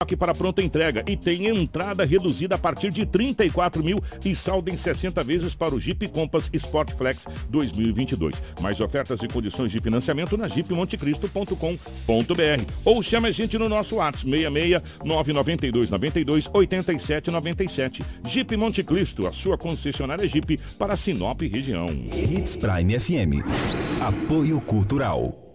Aqui para pronta entrega e tem entrada reduzida a partir de 34 mil e saldo em 60 vezes para o Jeep Compass Sport Flex 2022. Mais ofertas e condições de financiamento na jeepmontecristo.com.br ou chame a gente no nosso WhatsApp 66 992 92 87 97. Jeep Monte Cristo, a sua concessionária Jeep para Sinop região. Hits Prime FM. Apoio Cultural.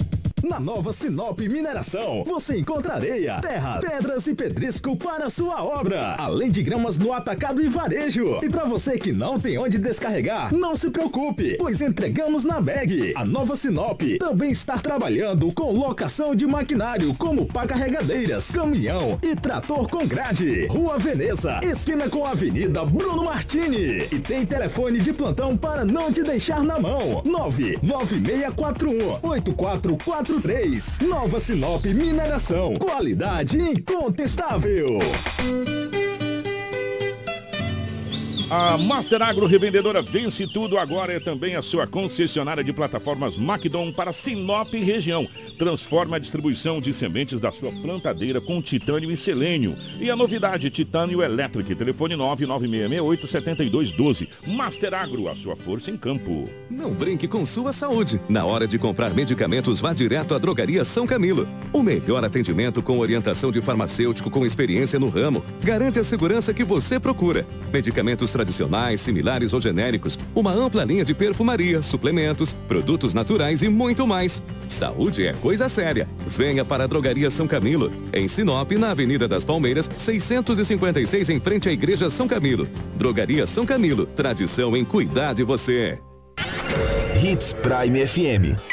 Na nova Sinop Mineração, você encontra areia, terra, pedras e pedrisco para sua obra, além de gramas no atacado e varejo. E para você que não tem onde descarregar, não se preocupe, pois entregamos na bag. A nova Sinop também está trabalhando com locação de maquinário como pá carregadeiras, caminhão e trator com grade. Rua Veneza, esquina com a Avenida Bruno Martini. E tem telefone de plantão para não te deixar na mão. 99641 8444 43. Nova Sinop Mineração. Qualidade incontestável. A Master Agro Revendedora Vence Tudo agora é também a sua concessionária de plataformas Macdon para Sinop e região. Transforma a distribuição de sementes da sua plantadeira com titânio e selênio. E a novidade, titânio elétrico. Telefone 996687212. Master Agro, a sua força em campo. Não brinque com sua saúde. Na hora de comprar medicamentos, vá direto à Drogaria São Camilo. O melhor atendimento com orientação de farmacêutico com experiência no ramo. Garante a segurança que você procura. Medicamentos tradicionais, similares ou genéricos, uma ampla linha de perfumaria, suplementos, produtos naturais e muito mais. Saúde é coisa séria. Venha para a Drogaria São Camilo, em Sinop, na Avenida das Palmeiras, 656, em frente à Igreja São Camilo. Drogaria São Camilo, tradição em cuidar de você. Hits Prime FM.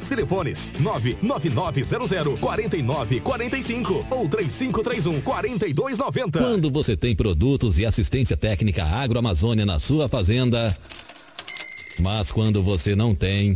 Telefones 99900 4945 ou 3531 4290. Quando você tem produtos e assistência técnica agroamazônia na sua fazenda, mas quando você não tem.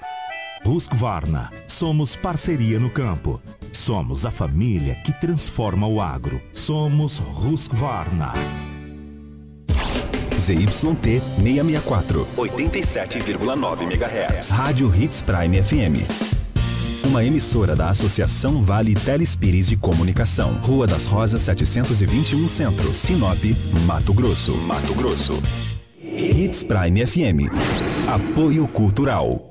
Husqvarna. Somos parceria no campo. Somos a família que transforma o agro. Somos Husqvarna. ZYT 664, 87,9 MHz. Rádio Hits Prime FM. Uma emissora da Associação Vale Telespires de Comunicação. Rua das Rosas 721 Centro, Sinop, Mato Grosso. Mato Grosso. Hits Prime FM. Apoio Cultural.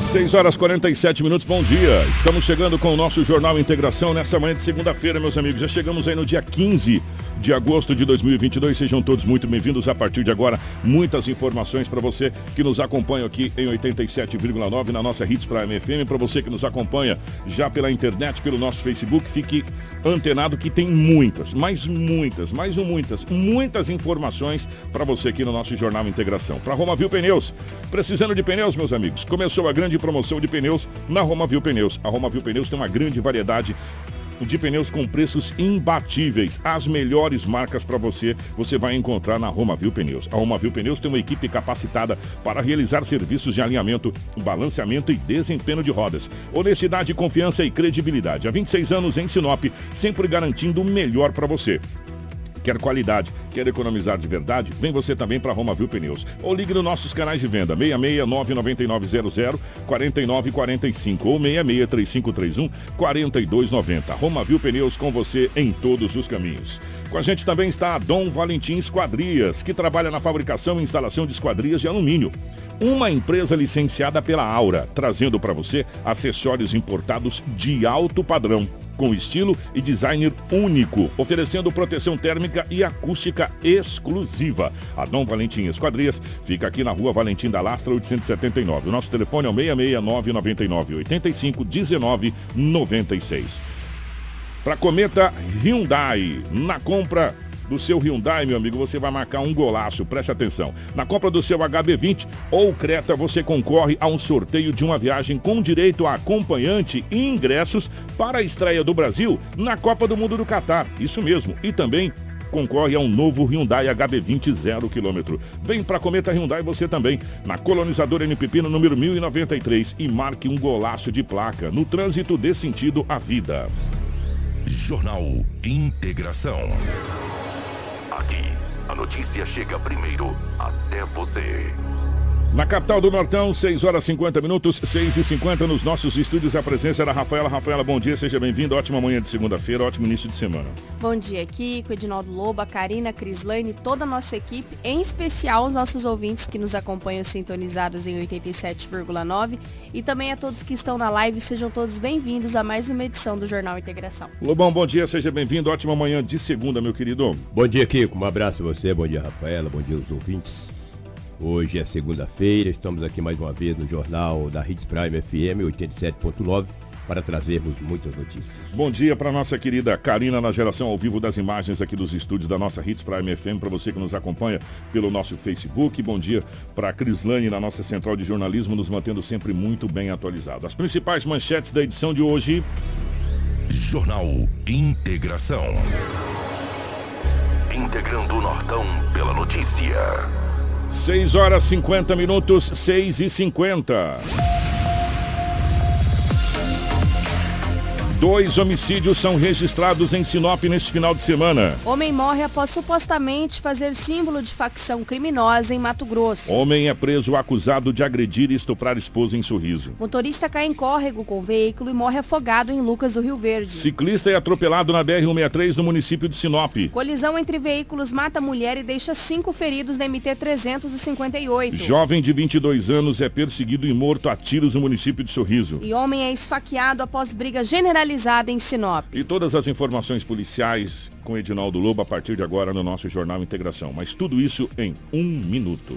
6 horas 47 minutos, bom dia. Estamos chegando com o nosso Jornal Integração nessa manhã de segunda-feira, meus amigos. Já chegamos aí no dia 15 de agosto de 2022. Sejam todos muito bem-vindos. A partir de agora, muitas informações para você que nos acompanha aqui em 87,9 na nossa Hits Prime FM. Para você que nos acompanha já pela internet, pelo nosso Facebook, fique antenado que tem muitas, mas muitas, mais um muitas, muitas informações para você aqui no nosso Jornal Integração. Para Roma Viu Pneus, precisando de pneus, meus amigos, começou a grande promoção de pneus na Roma Viu Pneus. A Roma Viu Pneus tem uma grande variedade de pneus com preços imbatíveis. As melhores marcas para você, você vai encontrar na Roma Viu Pneus. A Roma Viu Pneus tem uma equipe capacitada para realizar serviços de alinhamento, balanceamento e desempenho de rodas. Honestidade, confiança e credibilidade. Há 26 anos em Sinop, sempre garantindo o melhor para você. Quer qualidade, quer economizar de verdade? Vem você também para Roma Viu Pneus. Ou ligue nos nossos canais de venda 66 99900 4945 ou 66 3531 4290. Roma Viu Pneus com você em todos os caminhos. Com a gente também está a Dom Valentim Esquadrias, que trabalha na fabricação e instalação de esquadrias de alumínio. Uma empresa licenciada pela Aura, trazendo para você acessórios importados de alto padrão com estilo e designer único, oferecendo proteção térmica e acústica exclusiva. A Dom Valentim Esquadrias fica aqui na rua Valentim da Lastra 879. O nosso telefone é o 669 99 85 19 96. Para Cometa Hyundai, na compra do seu Hyundai, meu amigo, você vai marcar um golaço, preste atenção. Na compra do seu HB20 ou Creta, você concorre a um sorteio de uma viagem com direito a acompanhante e ingressos para a estreia do Brasil na Copa do Mundo do Catar. Isso mesmo. E também concorre a um novo Hyundai HB20 0 km. Vem para Cometa Hyundai você também, na colonizadora NPP no número 1093 e marque um golaço de placa. No trânsito dê sentido à vida. Jornal Integração. Aqui, a notícia chega primeiro até você. Na capital do Nortão, 6 horas 50 minutos, 6 e 50 nos nossos estúdios. A presença da Rafaela. Rafaela, bom dia, seja bem-vinda. Ótima manhã de segunda-feira, ótimo início de semana. Bom dia, Kiko, Edinaldo Lobo, a Karina, Crislane, toda a nossa equipe, em especial os nossos ouvintes que nos acompanham sintonizados em 87,9 e também a todos que estão na live. Sejam todos bem-vindos a mais uma edição do Jornal Integração. Lobão, bom dia, seja bem-vindo. Ótima manhã de segunda, meu querido. Bom dia, Kiko. Um abraço a você, bom dia, Rafaela, bom dia aos ouvintes. Hoje é segunda-feira, estamos aqui mais uma vez no jornal da Hits Prime FM 87.9 para trazermos muitas notícias. Bom dia para nossa querida Karina na geração ao vivo das imagens aqui dos estúdios da nossa Hits Prime FM, para você que nos acompanha pelo nosso Facebook. Bom dia para a Crislane na nossa central de jornalismo, nos mantendo sempre muito bem atualizado. As principais manchetes da edição de hoje. Jornal Integração. Integrando o Nortão pela notícia. 6 horas 50 minutos, 6 e 50. Dois homicídios são registrados em Sinop neste final de semana. Homem morre após supostamente fazer símbolo de facção criminosa em Mato Grosso. Homem é preso acusado de agredir e estuprar esposa em Sorriso. Motorista cai em córrego com o veículo e morre afogado em Lucas do Rio Verde. Ciclista é atropelado na BR-163 no município de Sinop. Colisão entre veículos mata mulher e deixa cinco feridos na MT-358. Jovem de 22 anos é perseguido e morto a tiros no município de Sorriso. E homem é esfaqueado após briga generalizada em Sinop. E todas as informações policiais com Edinaldo Lobo a partir de agora no nosso Jornal Integração. Mas tudo isso em um minuto.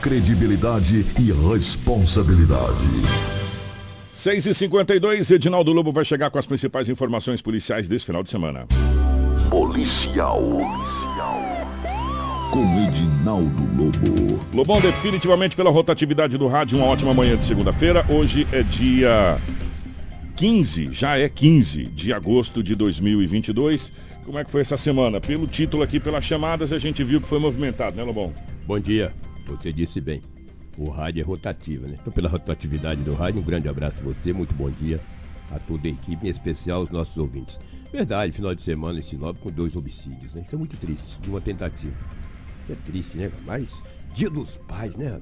credibilidade e responsabilidade. 6 e 52 Edinaldo Lobo vai chegar com as principais informações policiais desse final de semana. Policial. Com Edinaldo Lobo. Lobão, definitivamente pela rotatividade do rádio, uma ótima manhã de segunda-feira. Hoje é dia 15, já é 15 de agosto de 2022. Como é que foi essa semana? Pelo título aqui, pelas chamadas, a gente viu que foi movimentado, né, Lobão? Bom dia. Você disse bem, o rádio é rotativo, né? Então, pela rotatividade do rádio, um grande abraço a você, muito bom dia a toda a equipe, em especial aos nossos ouvintes. Verdade, final de semana em Sinop com dois homicídios, né? Isso é muito triste, de uma tentativa. Isso é triste, né? Mas dia dos pais, né?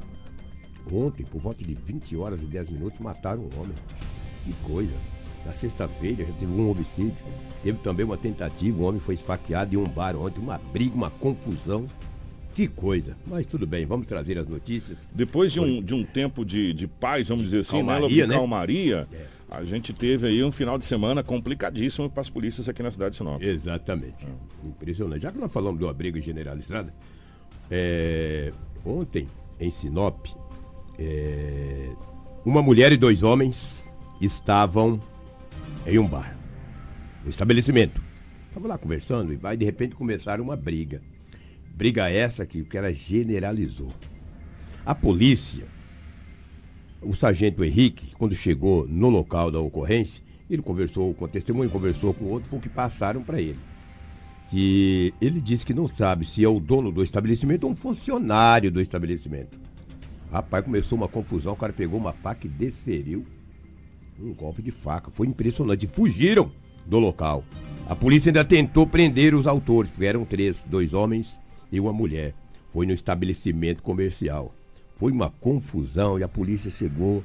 Ontem, por volta de 20 horas e 10 minutos, mataram um homem. Que coisa. Na sexta-feira já teve um homicídio. Teve também uma tentativa, um homem foi esfaqueado em um bar ontem, uma briga, uma confusão. Que coisa. Mas tudo bem, vamos trazer as notícias. Depois de um, de um tempo de, de paz, vamos dizer assim, né, calmaria, né? De calmaria, é. a gente teve aí um final de semana complicadíssimo para as polícias aqui na cidade de Sinop. Exatamente. É. Impressionante. Já que nós falamos de uma briga generalizada, é, ontem em Sinop, é, uma mulher e dois homens estavam em um bar, um estabelecimento. Estavam lá conversando e vai de repente começar uma briga. Briga essa que, que ela generalizou. A polícia, o sargento Henrique, quando chegou no local da ocorrência, ele conversou com o testemunho, conversou com o outro, foi o que passaram para ele. Que ele disse que não sabe se é o dono do estabelecimento ou um funcionário do estabelecimento. Rapaz, começou uma confusão, o cara pegou uma faca e desferiu um golpe de faca. Foi impressionante. Fugiram do local. A polícia ainda tentou prender os autores, porque eram três, dois homens e uma mulher. Foi no estabelecimento comercial. Foi uma confusão e a polícia chegou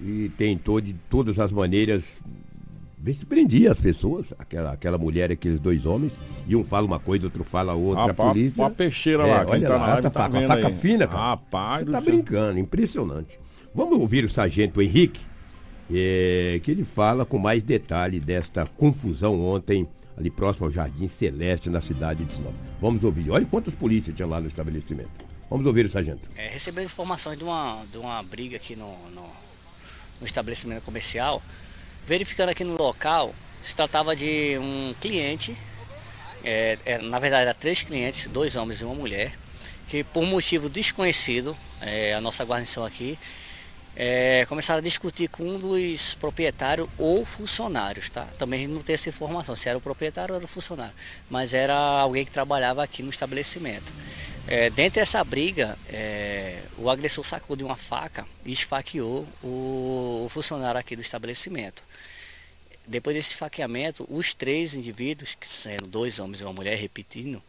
e tentou de todas as maneiras ver se prendia as pessoas, aquela, aquela mulher, aqueles dois homens, e um fala uma coisa, outro fala outra, a polícia. Uma peixeira é, lá, olha tá lá, essa tá faca, faca fina, cara. Rapaz, Você tá brincando, impressionante. Vamos ouvir o sargento Henrique, é, que ele fala com mais detalhe desta confusão ontem ali próximo ao Jardim Celeste, na cidade de Sinop. Vamos ouvir. Olha quantas polícias tinha lá no estabelecimento. Vamos ouvir o sargento. É, recebemos informações de uma, de uma briga aqui no, no, no estabelecimento comercial. Verificando aqui no local, se tratava de um cliente, é, é, na verdade eram três clientes, dois homens e uma mulher, que por motivo desconhecido, é, a nossa guarnição aqui, é, começaram a discutir com um dos proprietários ou funcionários, tá? Também não tem essa informação, se era o proprietário ou era o funcionário, mas era alguém que trabalhava aqui no estabelecimento. É, dentro dessa briga, é, o agressor sacou de uma faca e esfaqueou o, o funcionário aqui do estabelecimento. Depois desse esfaqueamento, os três indivíduos, que sendo dois homens e uma mulher, repetindo,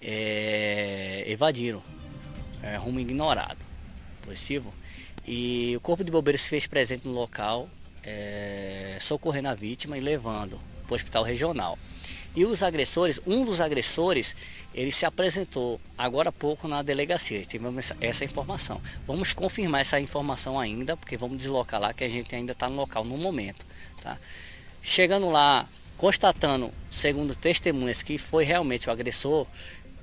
é, evadiram, é, rumo ignorado, positivo. E o corpo de bombeiros se fez presente no local, é, socorrendo a vítima e levando para o hospital regional. E os agressores, um dos agressores, ele se apresentou agora há pouco na delegacia. Tivemos essa, informação. Vamos confirmar essa informação ainda, porque vamos deslocar lá, que a gente ainda está no local no momento. Tá? Chegando lá, constatando, segundo testemunhas, que foi realmente o agressor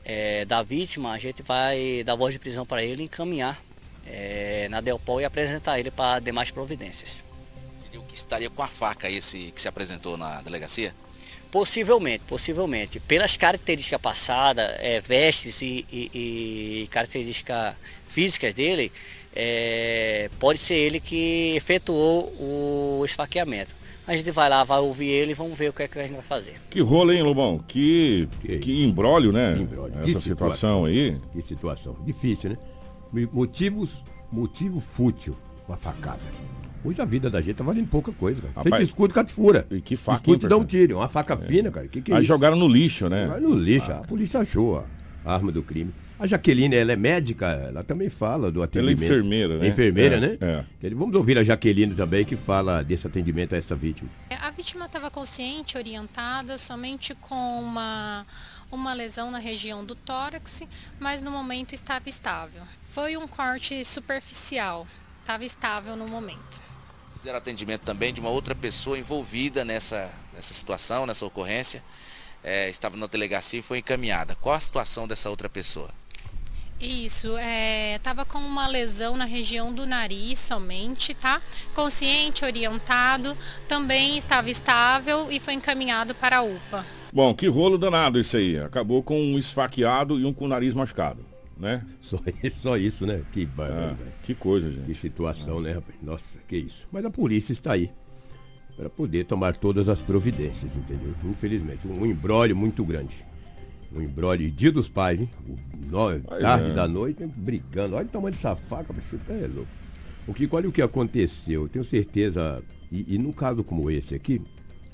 é, da vítima, a gente vai dar voz de prisão para ele e encaminhar é, na Delpol e apresentar ele para demais providências. Seria o que estaria com a faca esse que se apresentou na delegacia? Possivelmente, possivelmente. Pelas características passadas, é, vestes e, e, e, características físicas dele, é, pode ser ele que efetuou o esfaqueamento. A gente vai lá, vai ouvir ele e vamos ver o que, é que a gente vai fazer. Que rolo, hein, Lobão? Que, que, que embrólio, né? Que embrólio. Essa que situação, situação aí. Que situação. Difícil, né? Motivos, motivo fútil, uma facada. Hoje a vida da gente tá valendo pouca coisa, cara. Rapaz, Você escudo fura. E que faca. Escudo dá um tiro, uma faca é. fina, cara. Que que é Aí isso? jogaram no lixo, né? Jogaram no lixo. A polícia achou a arma do crime. A Jaqueline, ela é médica, ela também fala do atendimento. Ela é enfermeira, né? É enfermeira, é, né? É. Vamos ouvir a Jaqueline também, que fala desse atendimento a essa vítima. É, a vítima estava consciente, orientada, somente com uma, uma lesão na região do tórax, mas no momento estava estável. Foi um corte superficial, estava estável no momento fizeram atendimento também de uma outra pessoa envolvida nessa, nessa situação, nessa ocorrência. É, estava na delegacia e foi encaminhada. Qual a situação dessa outra pessoa? Isso, estava é, com uma lesão na região do nariz somente, tá? Consciente, orientado, também estava estável e foi encaminhado para a UPA. Bom, que rolo danado isso aí. Acabou com um esfaqueado e um com o nariz machucado né? Só, só isso, né? Que ah, Que coisa, gente. Que situação, ah. né, rapaz? Nossa, que isso. Mas a polícia está aí para poder tomar todas as providências, entendeu? Infelizmente, um embrólio muito grande. Um embrólio dia dos pais, hein? Tarde é. da noite, né? brigando. Olha o tamanho dessa faca, você tá é louco. O que, olha o que aconteceu, tenho certeza, e, e num caso como esse aqui,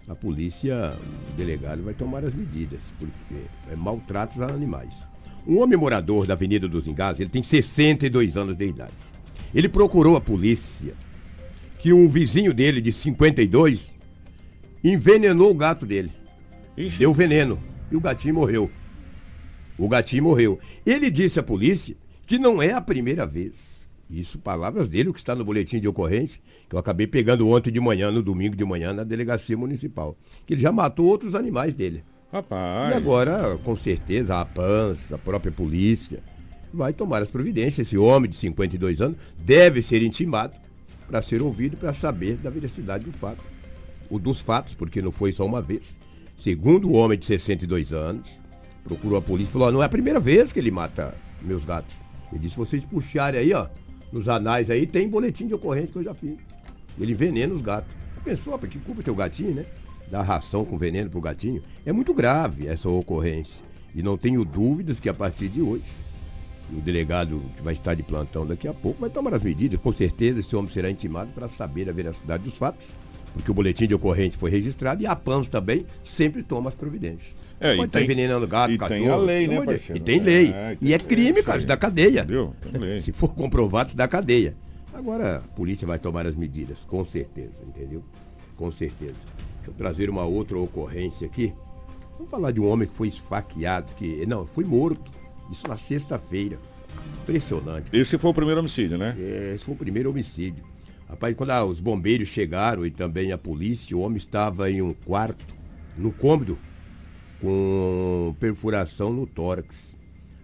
a polícia, o delegado vai tomar as medidas, porque é maltratos a animais. Um homem morador da Avenida dos Engás, ele tem 62 anos de idade. Ele procurou a polícia que um vizinho dele de 52 envenenou o gato dele. Ixi. Deu veneno e o gatinho morreu. O gatinho morreu. Ele disse à polícia que não é a primeira vez. Isso, palavras dele, o que está no boletim de ocorrência, que eu acabei pegando ontem de manhã, no domingo de manhã, na delegacia municipal. Que ele já matou outros animais dele. Rapaz. E agora, com certeza, a PANS, a própria polícia, vai tomar as providências. Esse homem de 52 anos deve ser intimado para ser ouvido para saber da veracidade do fato. O dos fatos, porque não foi só uma vez. Segundo o homem de 62 anos, procurou a polícia e falou: não é a primeira vez que ele mata meus gatos. Ele disse: vocês puxarem aí, ó, nos anais aí, tem boletim de ocorrência que eu já fiz. Ele envenena os gatos. Pensou, porque culpa teu gatinho, né? Da ração com veneno para o gatinho, é muito grave essa ocorrência. E não tenho dúvidas que a partir de hoje, o delegado que vai estar de plantão daqui a pouco vai tomar as medidas. Com certeza esse homem será intimado para saber a veracidade dos fatos, porque o boletim de ocorrência foi registrado e a PANS também sempre toma as providências. É, Pode estar tá envenenando gato, e cachorro. Tem a lei, né, parceiro? E tem lei. É, e é crime, cara, isso dá cadeia. Se for comprovado, isso dá cadeia. Agora a polícia vai tomar as medidas, com certeza, entendeu? Com certeza. Deixa eu trazer uma outra ocorrência aqui. Vamos falar de um homem que foi esfaqueado, que. Não, foi morto. Isso na sexta-feira. Impressionante. Esse foi o primeiro homicídio, né? É, esse foi o primeiro homicídio. Rapaz, quando ah, os bombeiros chegaram e também a polícia, o homem estava em um quarto, no cômodo, com perfuração no tórax.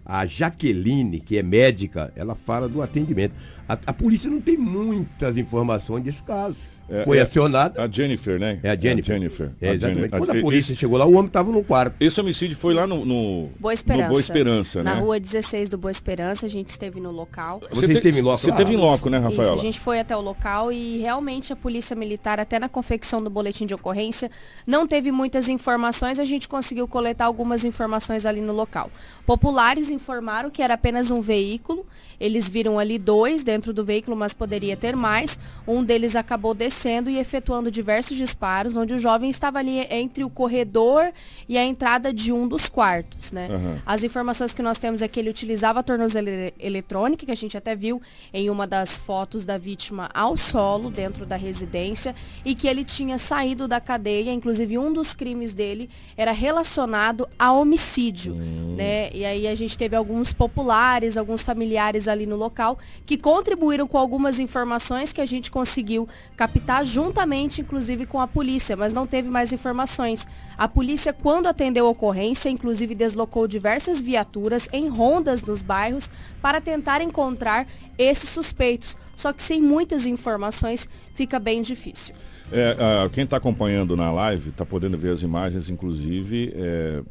A Jaqueline, que é médica, ela fala do atendimento. A, a polícia não tem muitas informações desse caso. É, foi é, acionada. A Jennifer, né? É a Jennifer. É a Jennifer. É, a exatamente. Quando a polícia esse, chegou lá, o homem estava no quarto. Esse homicídio foi lá no, no Boa Esperança. No Boa Esperança, né? Na rua 16 do Boa Esperança, a gente esteve no local. Você, você teve em loco? Você teve em loco, né, Rafael? a gente foi até o local e realmente a Polícia Militar, até na confecção do boletim de ocorrência, não teve muitas informações, a gente conseguiu coletar algumas informações ali no local. Populares informaram que era apenas um veículo, eles viram ali dois dentro do veículo, mas poderia ter mais. Um deles acabou descendo e efetuando diversos disparos, onde o jovem estava ali entre o corredor e a entrada de um dos quartos, né? Uhum. As informações que nós temos é que ele utilizava a tornozeleira eletrônica, que a gente até viu em uma das fotos da vítima ao solo, dentro da residência, e que ele tinha saído da cadeia, inclusive um dos crimes dele era relacionado a homicídio, né? E aí a gente teve alguns populares, alguns familiares ali no local, que contribuíram com algumas informações que a gente conseguiu captar juntamente, inclusive, com a polícia, mas não teve mais informações. A polícia, quando atendeu a ocorrência, inclusive deslocou diversas viaturas em rondas nos bairros para tentar encontrar esses suspeitos. Só que sem muitas informações fica bem difícil. É, ah, quem está acompanhando na live está podendo ver as imagens, inclusive, é,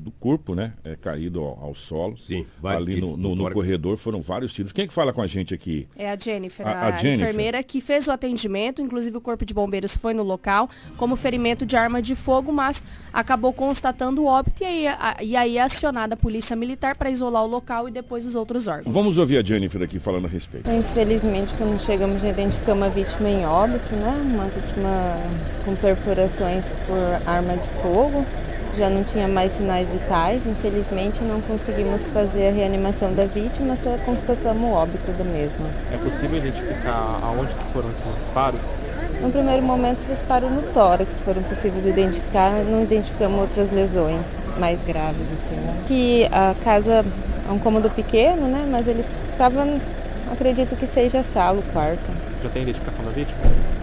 do corpo, né? É, caído ao, ao solo. Sim, Ali no, no- no corredor foram vários tiros. Quem é que fala com a gente aqui? É a Jennifer, A- a, a Jennifer. enfermeira que fez o atendimento, inclusive o corpo de bombeiros foi no local, como ferimento de arma de fogo, mas acabou constatando o óbito e aí, a- e aí é acionada a polícia militar para isolar o local e depois os outros órgãos. Vamos ouvir a Jennifer aqui falando a respeito. Infelizmente, quando chegamos, já identificamos uma vítima em óbito, né? Uma vítima com perfurações por arma de fogo. Já não tinha mais sinais vitais. Infelizmente, não conseguimos fazer a reanimação da vítima, só constatamos o óbito da mesma. É possível identificar aonde que foram esses disparos? No primeiro momento, disparo no tórax foram possíveis identificar, não identificamos outras lesões mais graves, assim, né? Que a casa é um cômodo pequeno, né? Mas ele estava, acredito que seja sala, o quarto. Já tem identificação da vítima?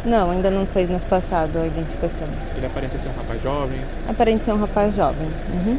Não, ainda não foi nos passado a identificação. Ele aparenta ser um rapaz jovem. Aparente ser um rapaz jovem. Uhum.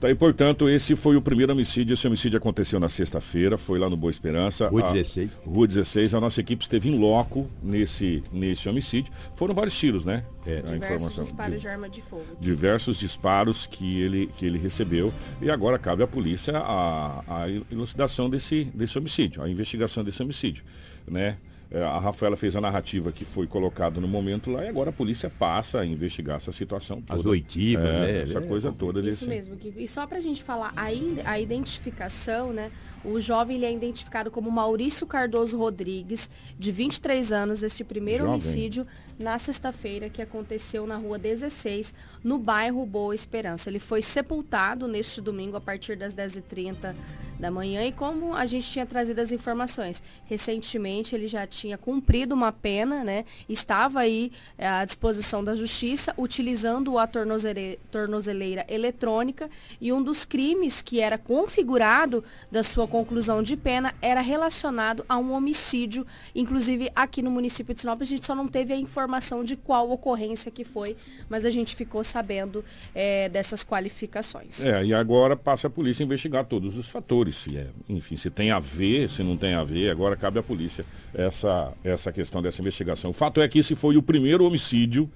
Tá, e portanto, esse foi o primeiro homicídio. Esse homicídio aconteceu na sexta-feira, foi lá no Boa Esperança. Rua A- 16. Rua 16. A nossa equipe esteve em loco nesse, nesse homicídio. Foram vários tiros, né? É, a Diversos informação. disparos de arma de fogo. diversos disparos que ele, que ele recebeu e agora cabe à polícia a, a elucidação desse, desse homicídio, a investigação desse homicídio, né? É, A Rafaela fez a narrativa que foi colocada no momento lá e agora a polícia passa a investigar essa situação toda. As oitivas, É, né? Essa É, coisa toda Isso desse... mesmo. Gui. E só para a gente falar, a, in- a identificação, né? O jovem ele é identificado como Maurício Cardoso Rodrigues, de 23 anos, este primeiro Jovem. homicídio na sexta-feira que aconteceu na rua 16, no bairro Boa Esperança. Ele foi sepultado neste domingo a partir das 10h30 da manhã e como a gente tinha trazido as informações, recentemente ele já tinha cumprido uma pena, né? Estava aí eh, à disposição da justiça, utilizando a tornozele- tornozeleira eletrônica e um dos crimes que era configurado da sua conclusão de pena era relacionado a um homicídio, inclusive aqui no município de Sinop a gente só não teve a informação de qual ocorrência que foi, mas a gente ficou sabendo eh, dessas qualificações. É, e agora passa a polícia a investigar todos os fatores, se é, enfim, se tem a ver, se não tem a ver, agora cabe à polícia essa, essa questão dessa investigação. O fato é que esse foi o primeiro homicídio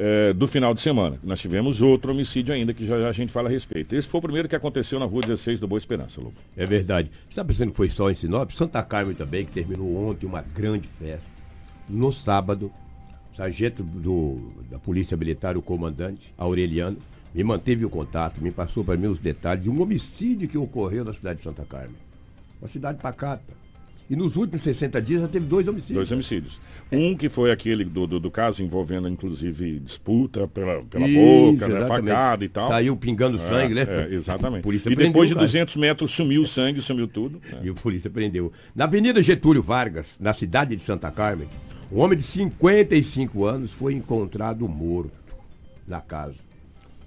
eh, do final de semana. Nós tivemos outro homicídio ainda, que já, já a gente fala a respeito. Esse foi o primeiro que aconteceu na rua 16 do Boa Esperança, Lobo. É verdade. Você está pensando que foi só em Sinop? Santa Carmen também, que terminou ontem uma grande festa. No sábado, sargento do, da Polícia Militar, o comandante, Aureliano, me manteve o contato, me passou para mim os detalhes de um homicídio que ocorreu na cidade de Santa Carmen. Uma cidade pacata. E nos últimos 60 dias já teve dois homicídios. Dois homicídios. Um que foi aquele do, do, do caso envolvendo, inclusive, disputa pela, pela Isso, boca, né, exatamente. facada e tal. Saiu pingando sangue, né? É, exatamente. E depois de o cara. 200 metros sumiu o sangue, sumiu tudo. É. E a polícia prendeu. Na Avenida Getúlio Vargas, na cidade de Santa Carmen, um homem de 55 anos foi encontrado morto na casa.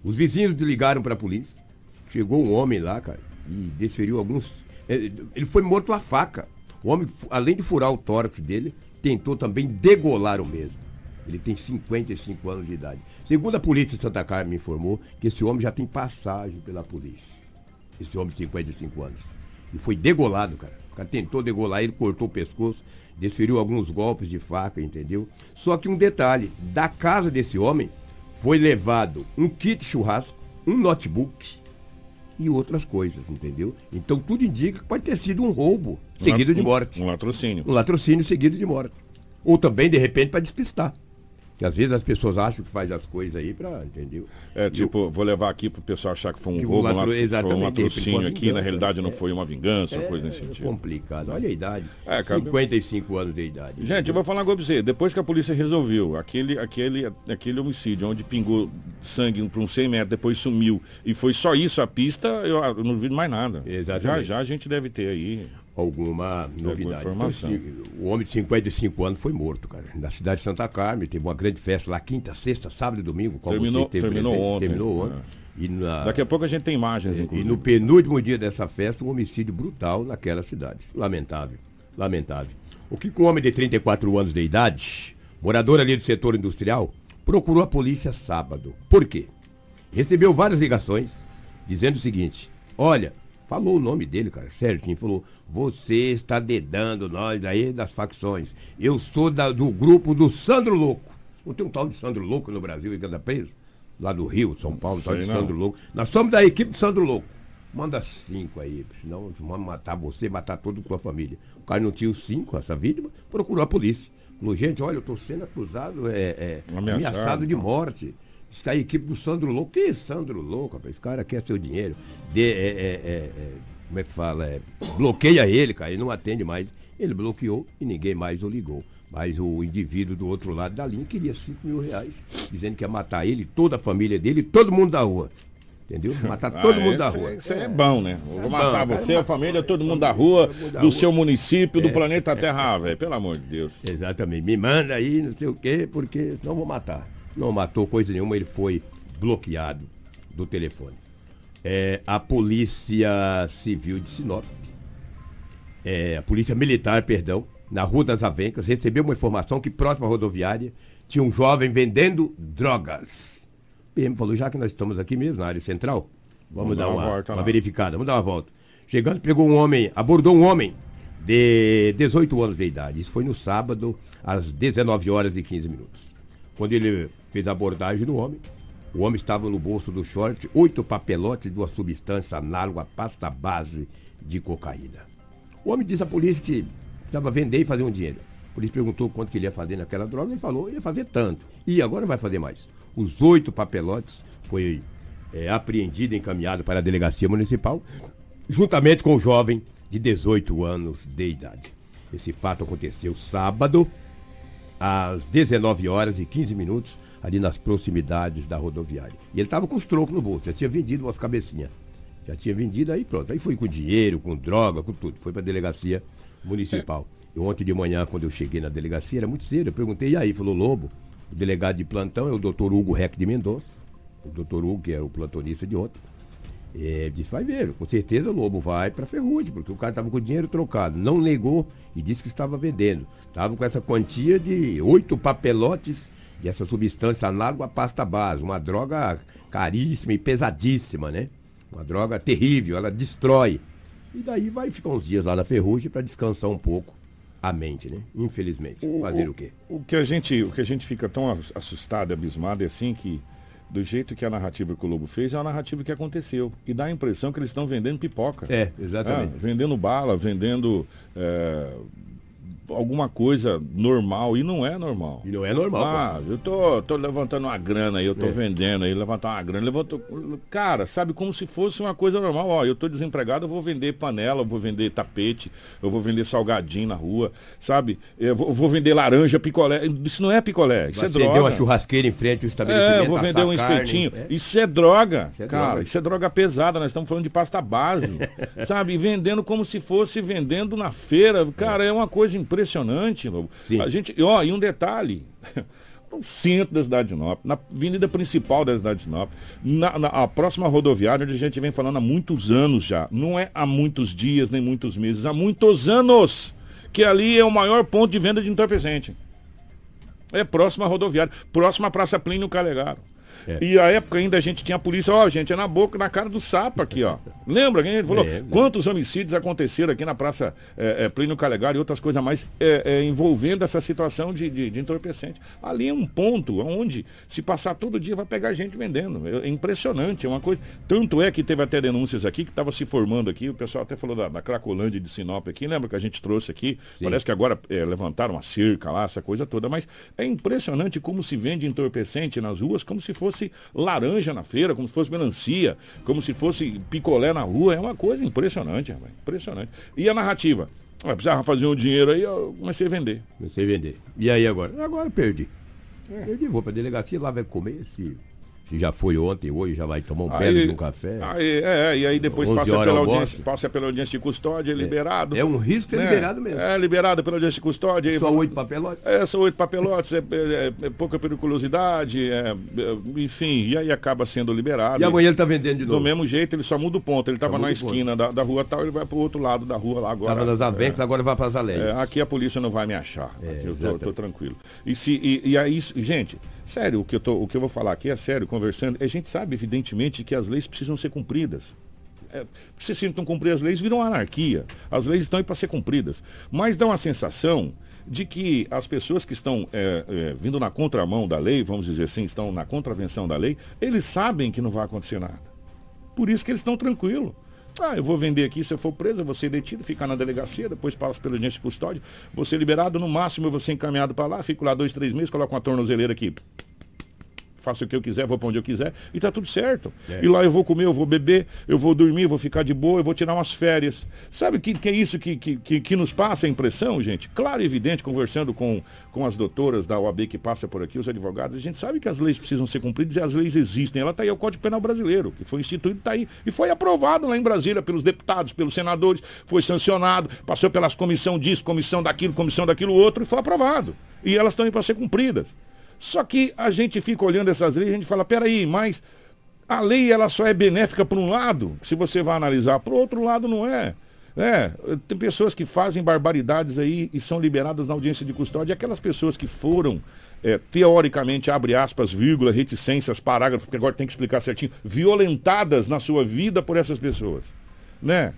Os vizinhos ligaram para a polícia. Chegou um homem lá, cara, e desferiu alguns. eh, Ele foi morto a faca. O homem, além de furar o tórax dele, tentou também degolar o mesmo. Ele tem 55 anos de idade. Segundo a polícia de Santa Carmen informou que esse homem já tem passagem pela polícia. Esse homem de 55 anos. E foi degolado, cara. O cara tentou degolar ele, cortou o pescoço, desferiu alguns golpes de faca, entendeu? Só que um detalhe, da casa desse homem foi levado um kit churrasco, um notebook e outras coisas, entendeu? Então tudo indica que pode ter sido um roubo seguido de morte. Um latrocínio. Um latrocínio seguido de morte. Ou também, de repente, para despistar. Que às vezes as pessoas acham que faz as coisas aí pra, entendeu? É, tipo, vou levar aqui pro pessoal achar que foi um Que roubo, um um, foi um latrocínio aqui, na realidade não é. foi uma vingança, uma É, coisa nesse sentido. complicado. Olha a idade. É, cara, 55 anos de idade. Gente, eu vou falar uma coisa pra você. Depois que a polícia resolveu aquele, aquele, aquele homicídio, onde pingou sangue por uns 100 metros, depois sumiu, e foi só isso a pista, eu, eu não vi mais nada. Exatamente. Já já a gente deve ter aí alguma novidade. informação. Então, esse- o homem de 55 anos foi morto, cara. Na cidade de Santa Carmen, teve uma grande festa lá, quinta, sexta, sábado e domingo. como Terminou- terminou presente. ontem. Terminou ontem. É. E na- Daqui a pouco a gente tem imagens, e inclusive. no penúltimo dia dessa festa, um homicídio brutal naquela cidade. Lamentável. Lamentável. O que que um homem de 34 anos de idade, morador ali do setor industrial, procurou a polícia sábado. Por quê? Recebeu várias ligações dizendo o seguinte: olha, falou o nome dele, cara, certinho, falou: você está dedando nós aí das facções. Eu sou da- do grupo do Sandro Louco. Não tem um tal de Sandro Louco no Brasil e anda preso? Lá do Rio, São Paulo, um tal de não. Sandro Louco. Nós somos da equipe do Sandro Louco. Manda cinco aí, senão vamos matar você, matar toda a tua família. O cara não tinha os cinco, essa vítima, procurou a polícia. Falou, gente, olha, eu estou sendo acusado, é, é, Ameaçado. ameaçado de morte. Está a equipe do Sandro Louco. Que Sandro Louco, rapaz? Esse cara quer seu dinheiro. De, é, é, é, é, como é que fala? É, bloqueia ele, cara. Ele não atende mais. Ele bloqueou e ninguém mais o ligou. Mas o indivíduo do outro lado da linha queria 5 mil reais, dizendo que ia matar ele, toda a família dele e todo mundo da rua. Entendeu? Matar todo Ah, mundo da esse- rua. Isso é bom, né? Eu É Vou matar bom, você, a família, todo mundo da rua, mundo da do rua. seu município, do É. planeta Terra, velho. Pelo amor de Deus. Exatamente. Me manda aí, não sei o quê, porque senão eu vou matar. Não matou coisa nenhuma, ele foi bloqueado do telefone. É, a Polícia Civil de Sinop, é, a Polícia Militar, perdão, na Rua das Avencas, recebeu uma informação que próximo à rodoviária tinha um jovem vendendo drogas. O PM falou, já que nós estamos aqui mesmo, na área central, vamos, Vamos dar dar uma uma, verificada, vamos dar uma volta. Chegando, pegou um homem, abordou um homem de 18 anos de idade. Isso foi no sábado, às 19 horas e 15 minutos. Quando ele fez a abordagem do homem, o homem estava no bolso do short oito papelotes de uma substância análoga à pasta base de cocaína. O homem disse à polícia que precisava vender e fazer um dinheiro. A polícia perguntou quanto que ele ia fazer naquela droga, ele falou ia fazer tanto. E agora vai fazer mais. Os oito papelotes foi é, apreendido e encaminhado para a delegacia municipal, juntamente com o jovem de 18 anos de idade. Esse fato aconteceu sábado, às 19 horas e 15 minutos, ali nas proximidades da rodoviária. E ele estava com os trocos no bolso, já tinha vendido umas cabecinhas. Já tinha vendido aí, pronto. Aí foi com dinheiro, com droga, com tudo. Foi para a delegacia municipal. E ontem de manhã, quando eu cheguei na delegacia, era muito cedo. Eu perguntei, e aí? Falou, Lobo, o delegado de plantão é o doutor Hugo Reck de Mendonça. O doutor Hugo, que é o plantonista de ontem. É, disse, vai ver, com certeza o Lobo vai para Ferrugem, porque o cara estava com o dinheiro trocado. Não negou e disse que estava vendendo. Estava com essa quantia de oito papelotes dessa substância análoga à pasta base. Uma droga caríssima e pesadíssima, né? Uma droga terrível, ela destrói. E daí vai ficar uns dias lá na Ferrugem para descansar um pouco a mente, né? Infelizmente. Fazer o quê? O que a gente, o que a gente fica tão ass- assustado, abismado, é assim que, do jeito que a narrativa que o Lobo fez, é a narrativa que aconteceu. E dá a impressão que eles estão vendendo pipoca. É, exatamente. É, vendendo bala, vendendo é, alguma coisa normal. E não é normal. E não é normal. Ah, eu tô, tô levantando uma grana aí, eu tô É. vendendo aí, levantar uma grana. Levantou, cara, sabe, como se fosse uma coisa normal. Ó, eu tô desempregado, eu vou vender panela, eu vou vender tapete, eu vou vender salgadinho na rua, sabe? Eu vou, eu vou vender laranja, picolé. Isso não é picolé, isso é Acendeu droga. uma churrasqueira em frente ao estabelecimento. É, eu vou vender um carne. espetinho. É. Isso é droga, Isso é cara. droga. Isso é droga pesada. Nós estamos falando de pasta base, sabe? Vendendo como se fosse vendendo na feira. Cara, é, uma coisa impressionante, Lobo. A gente, ó, e um detalhe. No centro da cidade de Sinop, na avenida principal da cidade de Sinop, na, na- a próxima rodoviária, onde a gente vem falando há muitos anos já, não é há muitos dias, nem muitos meses, há muitos anos, que ali é o maior ponto de venda de entorpecente. É próxima rodoviária, próxima à Praça Plínio Calegaro. E a época ainda a gente tinha a polícia, ó, gente, é na boca, na cara do sapo aqui, ó. Lembra que a gente falou? Lembro. Quantos homicídios aconteceram aqui na Praça é, é, Plínio Calegari e outras coisas mais é, é, envolvendo essa situação de, de, de entorpecente. Ali é um ponto onde, se passar todo dia, vai pegar gente vendendo. É, é impressionante, é uma coisa. Tanto é que teve até denúncias aqui que estava se formando aqui, o pessoal até falou da, da Cracolândia de Sinop aqui, lembra que a gente trouxe aqui? Parece que agora é, levantaram uma cerca lá, essa coisa toda, mas é impressionante como se vende entorpecente nas ruas, como se fosse laranja na feira, como se fosse melancia, como se fosse picolé na rua. É uma coisa impressionante, rapaz. Impressionante. E a narrativa? Ah, precisava fazer um dinheiro aí, eu comecei a vender. Comecei a vender. E aí agora? Agora eu perdi. Perdi, vou pra delegacia, lá vai comer. Se, se já foi ontem, hoje já vai tomar um pé de um café. Aí, é, e aí depois 11 passa pela, audiência, passa pela audiência de custódia, é liberado. É um risco ser liberado mesmo. É, liberado pela audiência de custódia. vão- oito papelotes? É, são oito papelotes, é, é- é pouca periculosidade, é- é- enfim, e aí acaba sendo liberado. E amanhã ele tá vendendo de Do novo. mesmo jeito, ele só muda o ponto. Ele estava na o esquina da, da rua tal, ele vai pro outro lado da rua lá agora. Tava nas Avencas, agora vai para as. É, aqui a polícia não vai me achar. Eu É, tô tranquilo. E, se, e, e aí, gente, sério, o que, eu tô, o que eu vou falar aqui é sério, conversando. A gente sabe, evidentemente, que as leis precisam ser cumpridas. É, se não cumprir as leis, viram anarquia. As leis estão aí para ser cumpridas. Mas dá uma sensação de que as pessoas que estão é, é, vindo na contramão da lei, vamos dizer assim, estão na contravenção da lei, eles sabem que não vai acontecer nada. Por isso que eles estão tranquilos. Ah, eu vou vender aqui, se eu for preso, vou ser detido, ficar na delegacia, depois passo pelo agente de custódia, vou ser liberado, no máximo eu vou ser encaminhado para lá, fico lá dois, três meses, coloco uma tornozeleira aqui, faço o que eu quiser, vou para onde eu quiser, e tá tudo certo. É. E lá eu vou comer, eu vou beber, eu vou dormir, eu vou ficar de boa, eu vou tirar umas férias. Sabe o que, que é isso que, que, que, que nos passa a impressão, gente? Claro e evidente, conversando com, com as doutoras da OAB que passa por aqui, os advogados, a gente sabe que as leis precisam ser cumpridas e as leis existem. Ela está aí, é o Código Penal Brasileiro, que foi instituído, está aí. E foi aprovado lá em Brasília pelos deputados, pelos senadores, foi sancionado, passou pelas comissão disso, comissão daquilo, comissão daquilo outro, e foi aprovado. E elas estão aí para ser cumpridas. Só que a gente fica olhando essas leis e a gente fala, peraí, mas a lei ela só é benéfica para um lado, se você vai analisar, para o outro lado não é. É, tem pessoas que fazem barbaridades aí e são liberadas na audiência de custódia. Aquelas pessoas que foram, é, teoricamente, abre aspas, vírgula, reticências, parágrafo, porque agora tem que explicar certinho, violentadas na sua vida por essas pessoas. Né?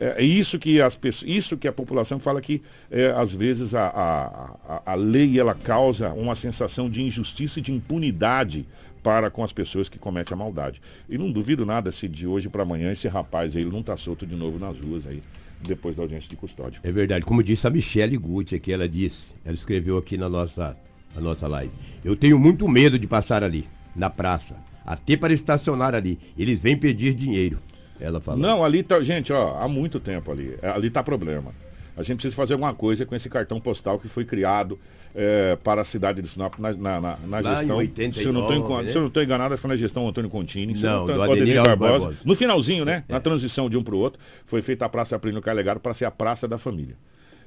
É é isso que as isso que a população fala que é, às vezes a, a, a, a lei ela causa uma sensação de injustiça e de impunidade para com as pessoas que cometem a maldade. E não duvido nada se de hoje para amanhã esse rapaz aí ele não está solto de novo nas ruas aí, depois da audiência de custódia. É verdade, como disse a Michelle Gucci aqui, ela disse, ela escreveu aqui na nossa, na nossa live. Eu tenho muito medo de passar ali, na praça, até para estacionar ali. Eles vêm pedir dinheiro. Ela falou. Não, ali tá, gente, ó, há muito tempo ali. É, Ali tá problema. A gente precisa fazer alguma coisa com esse cartão postal que foi criado é, para a cidade de Sinop na, na, na- na gestão. 89, se eu não enco- né? não estou enganado, foi na gestão Antônio Contini. se eu Não, tô- do Ademir Ademir Barbosa. Barbosa. No finalzinho, né? Na transição de um para o outro, foi feita a Praça Plínio Carlegado para ser a Praça da Família.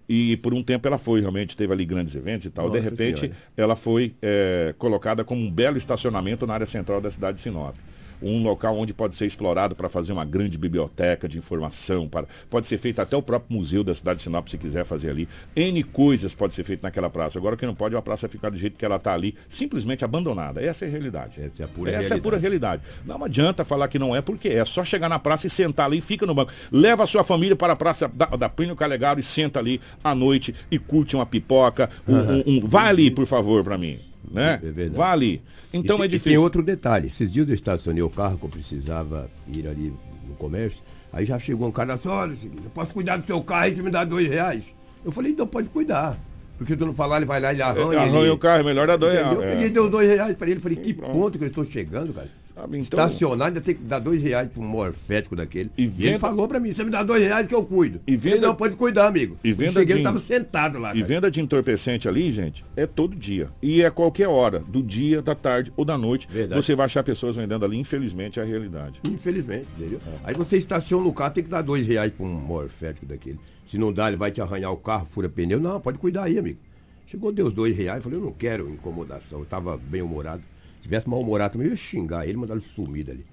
E por um tempo ela foi, realmente teve ali grandes eventos e tal. de Nossa repente, Senhora. ela foi é, colocada como um belo estacionamento na área central da cidade de Sinop. Um local onde pode ser explorado para fazer uma grande biblioteca de informação. Para, pode ser feito até o próprio museu da cidade de Sinop, se quiser fazer ali. N coisas pode ser feito naquela praça. Agora o que não pode é a praça ficar do jeito que ela está ali, simplesmente abandonada. Essa é a realidade. Essa é a pura Essa é a realidade. pura realidade. Não adianta falar que não é, porque é. só chegar na praça e sentar ali e fica no banco. Leva a sua família para a praça da, da Plínio Calegaro e senta ali à noite e curte uma pipoca. Um, um, um- vai ali, por favor, para mim. Né? É verdade. Vai ali. Então e, tem- é e difícil. tem outro detalhe. Esses dias eu estacionei o carro que eu precisava ir ali no comércio. Aí já chegou um cara assim, olha, seguinte, eu posso cuidar do seu carro e você me dá dois reais. Eu falei, então pode cuidar. Porque se eu não falar, ele vai lá, ele arranha. Arranha ele- o carro, é melhor dar dois reais. Eu É. peguei deu dois reais pra ele. Falei, que ponto que eu estou chegando, cara? Então- Estacionar, ainda tem que dar dois reais pra um morfético daquele. E, venda- ele falou pra mim, você me dá dois reais que eu cuido. E venda- não, pode cuidar, amigo. E Eu venda cheguei, de- ele tava sentado lá, E cara. venda de entorpecente ali, gente, é todo dia. E é qualquer hora, do dia, da tarde ou da noite. Verdade. Você vai achar pessoas vendendo ali, infelizmente, é a realidade. Infelizmente, entendeu? Aí você estaciona o carro, tem que dar dois reais pra um morfético daquele. Se não dá, ele vai te arranhar o carro, fura pneu. Não, pode cuidar aí, amigo. Chegou, deu os dois reais, falei, eu não quero incomodação. Eu tava bem humorado. Se tivesse mal humorado também, eu ia xingar ele, mandar ele sumir dali.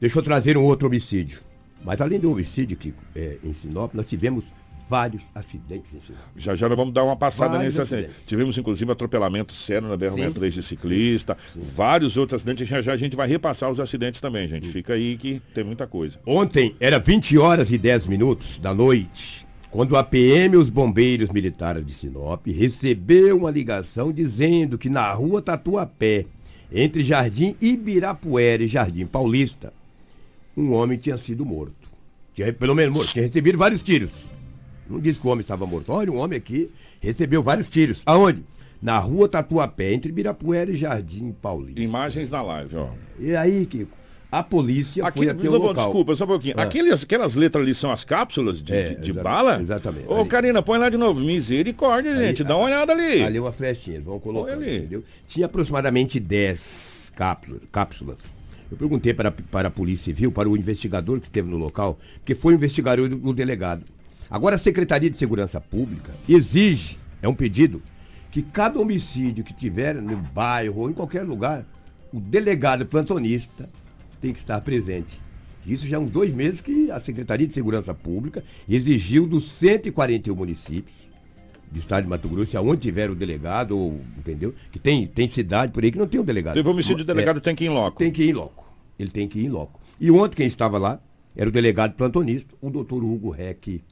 Deixa eu trazer um outro homicídio. Mas além do homicídio, Kiko, é, em Sinop, nós tivemos vários acidentes em Sinop. Já já nós vamos dar uma passada Vários nesse acidente. acidentes. Tivemos inclusive atropelamento sério na Sim. BR-63 de ciclista, vários outros acidentes. Já já a gente vai repassar os acidentes também, gente. Fica aí que tem muita coisa. Ontem era 20 horas e 10 minutos da noite, quando a PM e os bombeiros militares de Sinop recebeu uma ligação dizendo que na rua Tatuapé, entre Jardim Ibirapuera e Jardim Paulista, um homem tinha sido morto. Tinha, pelo menos morto, tinha recebido vários tiros. Não disse que o homem estava morto. Olha, um homem aqui recebeu vários tiros. Aonde? Na rua Tatuapé, entre Ibirapuera e Jardim Paulista. Imagens na live, ó. E aí, Kiko, a polícia foi até o local. Desculpa, só um pouquinho. Ah. Aqueles, aquelas letras ali são as cápsulas de, É, de- de bala? exatamente. Ô, Ali. Karina, põe lá de novo. Misericórdia, Ali- gente. Dá uma olhada ali. Ali uma flechinha, vamos colocar, ali. entendeu? Tinha aproximadamente 10 cápsulas. cápsulas. Eu perguntei para, para a Polícia Civil, para o investigador que esteve no local, porque foi o investigador do, do delegado. Agora a Secretaria de Segurança Pública exige, é um pedido, que cada homicídio que tiver no bairro ou em qualquer lugar, o delegado plantonista tem que estar presente. Isso já há uns dois meses que a Secretaria de Segurança Pública exigiu dos 141 municípios do estado de Mato Grosso, aonde tiver o delegado, ou, entendeu? Que tem, tem cidade por aí que não tem o delegado. Teve homicídio, o É, delegado tem que ir em loco. Tem que ir em loco. Ele tem que ir em loco. E ontem quem estava lá era o delegado plantonista, o doutor Hugo Reck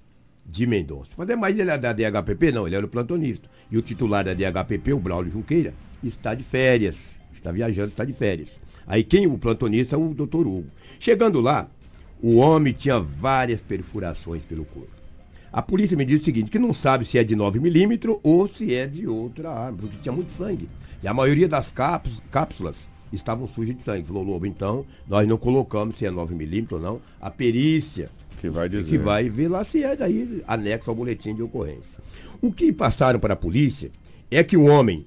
de Mendonça. Mas é mais ele é da DHPP? Não, ele era o plantonista. E o titular da DHPP, o Braulio Junqueira, está de férias. Está viajando, está de férias. Aí quem o plantonista é o doutor Hugo. Chegando lá, o homem tinha várias perfurações pelo corpo. A polícia me diz o seguinte, que não sabe se é de 9 milímetros ou se é de outra arma, porque tinha muito sangue. E a maioria das cápsulas, estavam sujas de sangue. Falou, Lobo, então nós não colocamos se é 9 milímetros ou não. A perícia que vai dizer. que vai ver lá se é daí anexo ao boletim de ocorrência. O que passaram para a polícia é que um homem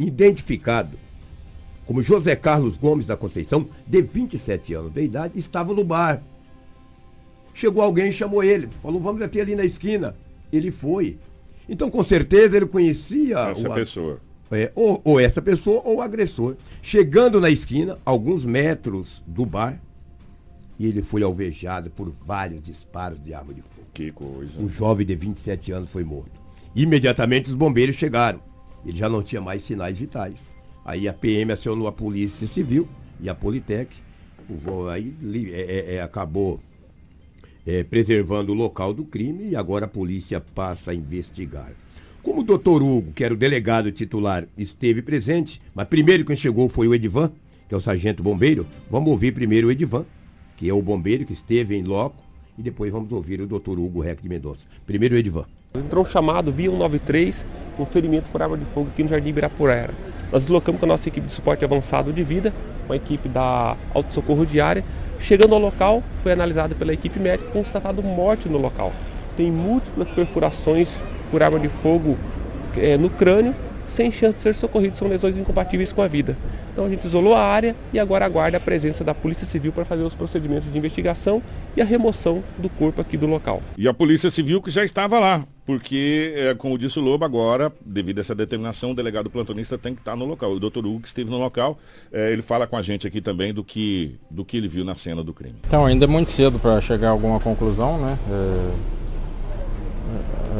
identificado como José Carlos Gomes da Conceição, de 27 anos de idade, estava no bar. Chegou alguém e chamou ele. Falou, vamos até ali na esquina. Ele foi. Então, com certeza, ele conhecia Essa o- pessoa. é, ou, ou essa pessoa ou o agressor. Chegando na esquina, alguns metros do bar, e ele foi alvejado por vários disparos de arma de fogo. Que coisa. O jovem de 27 anos foi morto. Imediatamente os bombeiros chegaram. Ele já não tinha mais sinais vitais. Aí a PM acionou a Polícia Civil e a Politec. O aí é- é- é, acabou é, preservando o local do crime e agora a polícia passa a investigar. Como o doutor Hugo, que era o delegado titular, esteve presente, mas primeiro quem chegou foi o Edivan, que é o sargento bombeiro, vamos ouvir primeiro o Edivan, que é o bombeiro que esteve em loco, e depois vamos ouvir o doutor Hugo Reck de Mendonça. Primeiro o Edivan. Entrou chamado via 193, um ferimento por arma de fogo aqui no Jardim Ibirapuera. Nós deslocamos com a nossa equipe de suporte avançado de vida, com a equipe da Auto Socorro Diária. Chegando ao local, foi analisado pela equipe médica e constatado morte no local. Tem múltiplas perfurações por arma de fogo eh, no crânio, sem chance de ser socorrido, são lesões incompatíveis com a vida. Então a gente isolou a área e agora aguarda a presença da Polícia Civil para fazer os procedimentos de investigação e a remoção do corpo aqui do local. E a Polícia Civil que já estava lá, porque, é, como disse o Lobo, agora, devido a essa determinação, o delegado plantonista tem que estar no local. O doutor Hugo, que esteve no local, é, ele fala com a gente aqui também do que, do que ele viu na cena do crime. Então, ainda é muito cedo para chegar a alguma conclusão, né? É,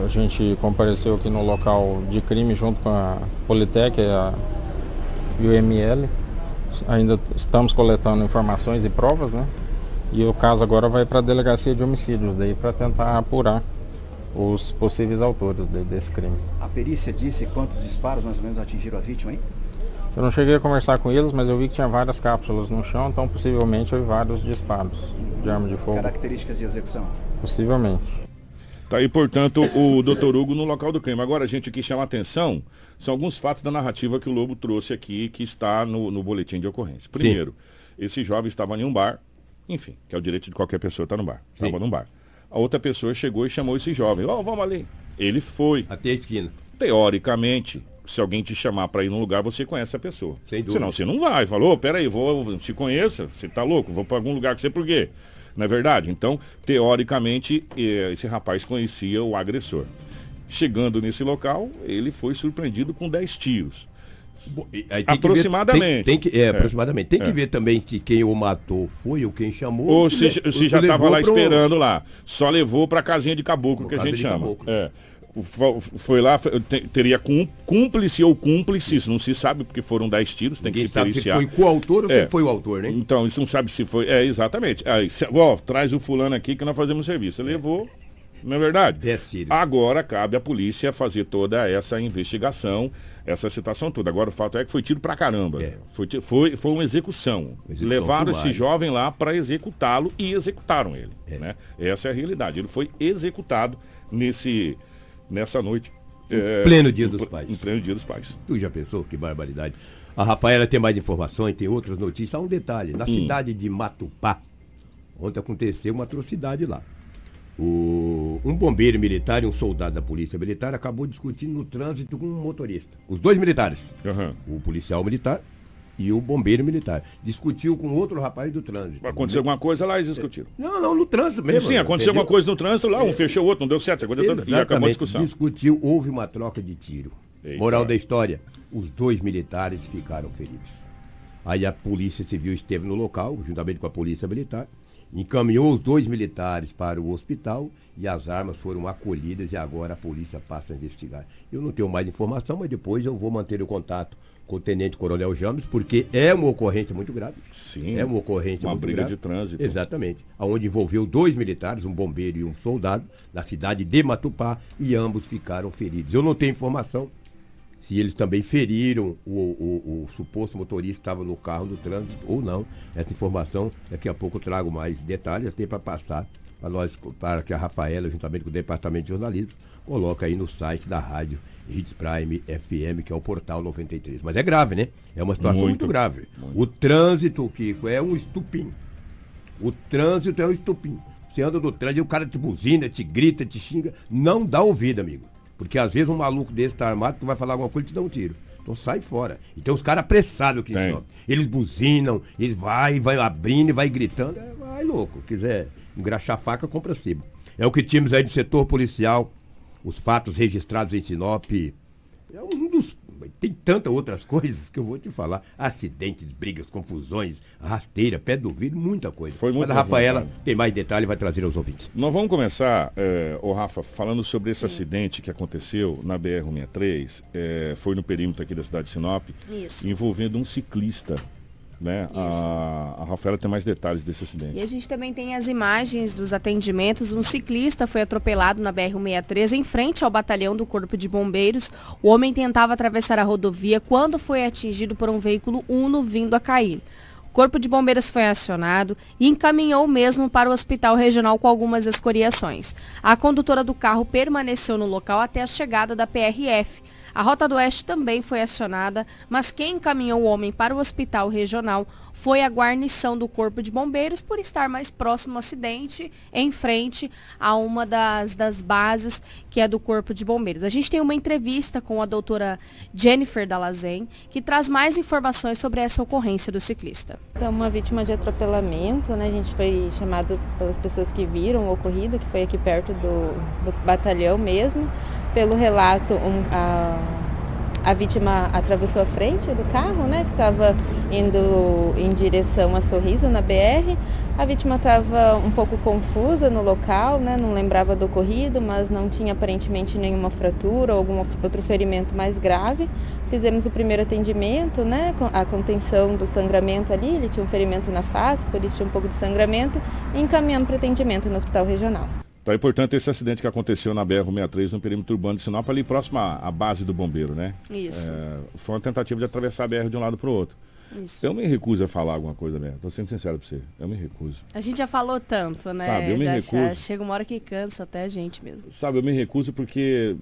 a gente compareceu aqui no local de crime junto com a Politec a, e o ML. Ainda estamos coletando informações e provas, né? E o caso agora vai para a delegacia de homicídios daí para tentar apurar os possíveis autores de- desse crime. A perícia disse quantos disparos mais ou menos atingiram a vítima, hein? Eu não cheguei a conversar com eles, mas eu vi que tinha várias cápsulas no chão, então possivelmente houve vários disparos de arma de fogo. Características de execução. Possivelmente. Tá aí, portanto, o doutor Hugo no local do crime. Agora, a gente aqui chama a atenção, são alguns fatos da narrativa que o Lobo trouxe aqui, que está no, no boletim de ocorrência. Primeiro, esse jovem estava em um bar, enfim, que é o direito de qualquer pessoa estar no bar. Estava num bar. A outra pessoa chegou e chamou esse jovem. Ó, vamos ali. Ele foi. Até a esquina. Teoricamente, se alguém te chamar para ir num lugar, você conhece a pessoa. Sem dúvida. Senão você não vai. Falou, peraí, vou, se conheça, você tá louco, vou para algum lugar com você por quê? Não é verdade? Então, teoricamente, eh, esse rapaz conhecia o agressor. Chegando nesse local, ele foi surpreendido com 10 tiros. Que ver- Aproximadamente. tem, tem que, é, É. aproximadamente. Tem que É. ver também se quem o matou foi ou quem chamou. Ou se, le- se já estava lá pro- esperando lá. Só levou pra casinha de caboclo, que a gente chama. É. Foi lá, teria cúmplice ou cúmplices, não se sabe, porque foram 10 tiros, tem Ninguém que se sabe se periciar. foi coautor ou se É. foi o autor, né? Então, isso não sabe se foi. É, exatamente. Aí, se- ó, traz o fulano aqui que nós fazemos serviço. Levou, não é verdade? Agora cabe à polícia fazer toda essa investigação, essa situação toda. Agora o fato é que foi tiro pra caramba. Foi, ti- foi, foi uma execução. Execução Levaram esse jovem lá para executá-lo e executaram ele. É. Né? Essa é a realidade. Ele foi executado nesse, nessa noite. é, pleno Dia em dos Pais. Em pleno dia dos pais. Tu já pensou? Que barbaridade. A Rafaela tem mais informações, tem outras notícias. Há um detalhe. Na Hum. cidade de Matupá, ontem aconteceu uma atrocidade lá. O- um bombeiro militar e um soldado da polícia militar acabou discutindo no trânsito com um motorista. Os dois militares. O policial militar e o bombeiro militar. Discutiu com outro rapaz do trânsito. Aconteceu alguma coisa lá eles discutiram. Não, não, no trânsito mesmo. Sim, aconteceu entendeu? alguma coisa no trânsito lá, um fechou o outro, não deu certo, toda- e acabou a Exatamente. discussão. Discutiu, houve uma troca de tiro. Eita. Moral da história, os dois militares ficaram feridos. Aí a polícia civil esteve no local, juntamente com a polícia militar, encaminhou os dois militares para o hospital e as armas foram acolhidas e agora a polícia passa a investigar. Eu não tenho mais informação, mas depois eu vou manter o contato com o Tenente Coronel James, porque é uma ocorrência muito grave. Sim. É uma ocorrência Uma muito briga grave. de trânsito. Exatamente. Onde envolveu dois militares, um bombeiro e um soldado, da cidade de Matupá, e ambos ficaram feridos. Eu não tenho informação se eles também feriram o, o- o suposto motorista que estava no carro no trânsito ou não. Essa informação, daqui a pouco eu trago mais detalhes, até para passar para nós, para que a Rafaela, juntamente com o Departamento de Jornalismo, coloque aí no site da rádio Hits Prime FM, que é o Portal 93. Mas é grave, né? É uma situação muito, Muito. grave. O trânsito, Kiko, é um estupim. O trânsito é um estupim. Você anda no trânsito, o cara te buzina, te grita, te xinga. Não dá ouvido, amigo. Porque às vezes um maluco desse tá armado, tu vai falar alguma coisa e te dá um tiro. Então sai fora. E tem os caras apressados que Tem. só. Eles buzinam, eles vai, vai abrindo e vai gritando. É, vai louco. Quiser engraxar a faca, compra cima. É o que tínhamos aí do setor policial. Os fatos registrados em Sinop. É um. Tem tantas outras coisas que eu vou te falar. Acidentes, brigas, confusões, rasteira, pé do vidro, muita coisa. Foi muito Mas a Rafaela tem mais detalhe e vai trazer aos ouvintes. Nós vamos começar, é, ô Rafa, falando sobre esse acidente que aconteceu na BR-63, é, foi no perímetro aqui da cidade de Sinop, Isso. envolvendo um ciclista. Né? A, a Rafaela tem mais detalhes desse acidente. E a gente também tem as imagens dos atendimentos. Um ciclista foi atropelado na BR-163 em frente ao batalhão do Corpo de Bombeiros. O homem tentava atravessar a rodovia quando foi atingido por um veículo Uno vindo a cair. O Corpo de Bombeiros foi acionado e encaminhou mesmo para o hospital regional com algumas escoriações. A condutora do carro permaneceu no local até a chegada da PRF. A Rota do Oeste também foi acionada, mas quem encaminhou o homem para o hospital regional foi a guarnição do Corpo de Bombeiros por estar mais próximo ao acidente, em frente a uma das, das bases que é do Corpo de Bombeiros. A gente tem uma entrevista com a doutora Jennifer Dalazen, que traz mais informações sobre essa ocorrência do ciclista. Então, uma vítima de atropelamento, né? A gente foi chamado pelas pessoas que viram o ocorrido, que foi aqui perto do, do batalhão mesmo. Pelo relato, um- a, a vítima atravessou a frente do carro, né? Que estava indo em direção a Sorriso, na BR. A vítima estava um pouco confusa no local, né? Não lembrava do ocorrido, mas não tinha aparentemente nenhuma fratura ou algum outro ferimento mais grave. Fizemos o primeiro atendimento, né? A contenção do sangramento ali, ele tinha um ferimento na face, por isso tinha um pouco de sangramento, e encaminhando para atendimento no hospital regional. Então é importante esse acidente que aconteceu na BR-163 no perímetro urbano de Sinop, ali próximo à, à base do bombeiro, né? Isso. É, foi uma tentativa de atravessar a BR de um lado para o outro. Isso. Eu me recuso a falar alguma coisa, né? Tô sendo sincero pra você. Eu me recuso. A gente já falou tanto, né? Sabe, eu me já, recuso. já chega uma hora que cansa até a gente mesmo. Sabe, eu me recuso porque,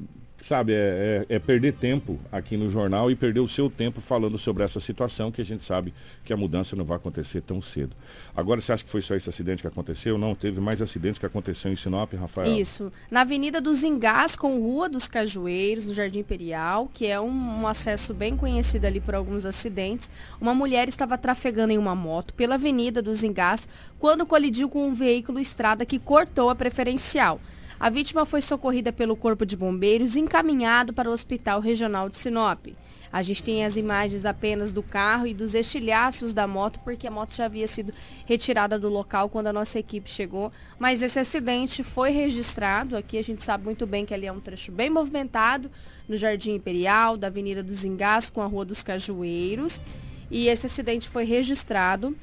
sabe, é, é- é perder tempo aqui no jornal e perder o seu tempo falando sobre essa situação que a gente sabe que a mudança não vai acontecer tão cedo. Agora, você acha que foi só esse acidente que aconteceu? Não, teve mais acidentes que aconteceram em Sinop, Rafael? Isso. Na Avenida dos Engás com Rua dos Cajueiros, no Jardim Imperial, que é um, um acesso bem conhecido ali por alguns acidentes, uma mulher estava trafegando em uma moto pela Avenida dos Engás quando colidiu com um veículo estrada que cortou a preferencial. A vítima foi socorrida pelo Corpo de Bombeiros e encaminhado para o Hospital Regional de Sinop. A gente tem as imagens apenas do carro e dos estilhaços da moto, porque a moto já havia sido retirada do local quando a nossa equipe chegou. Mas esse acidente foi registrado. Aqui a gente sabe muito bem que ali é um trecho bem movimentado, no Jardim Imperial, da Avenida dos Engás com a Rua dos Cajueiros. E esse acidente foi registrado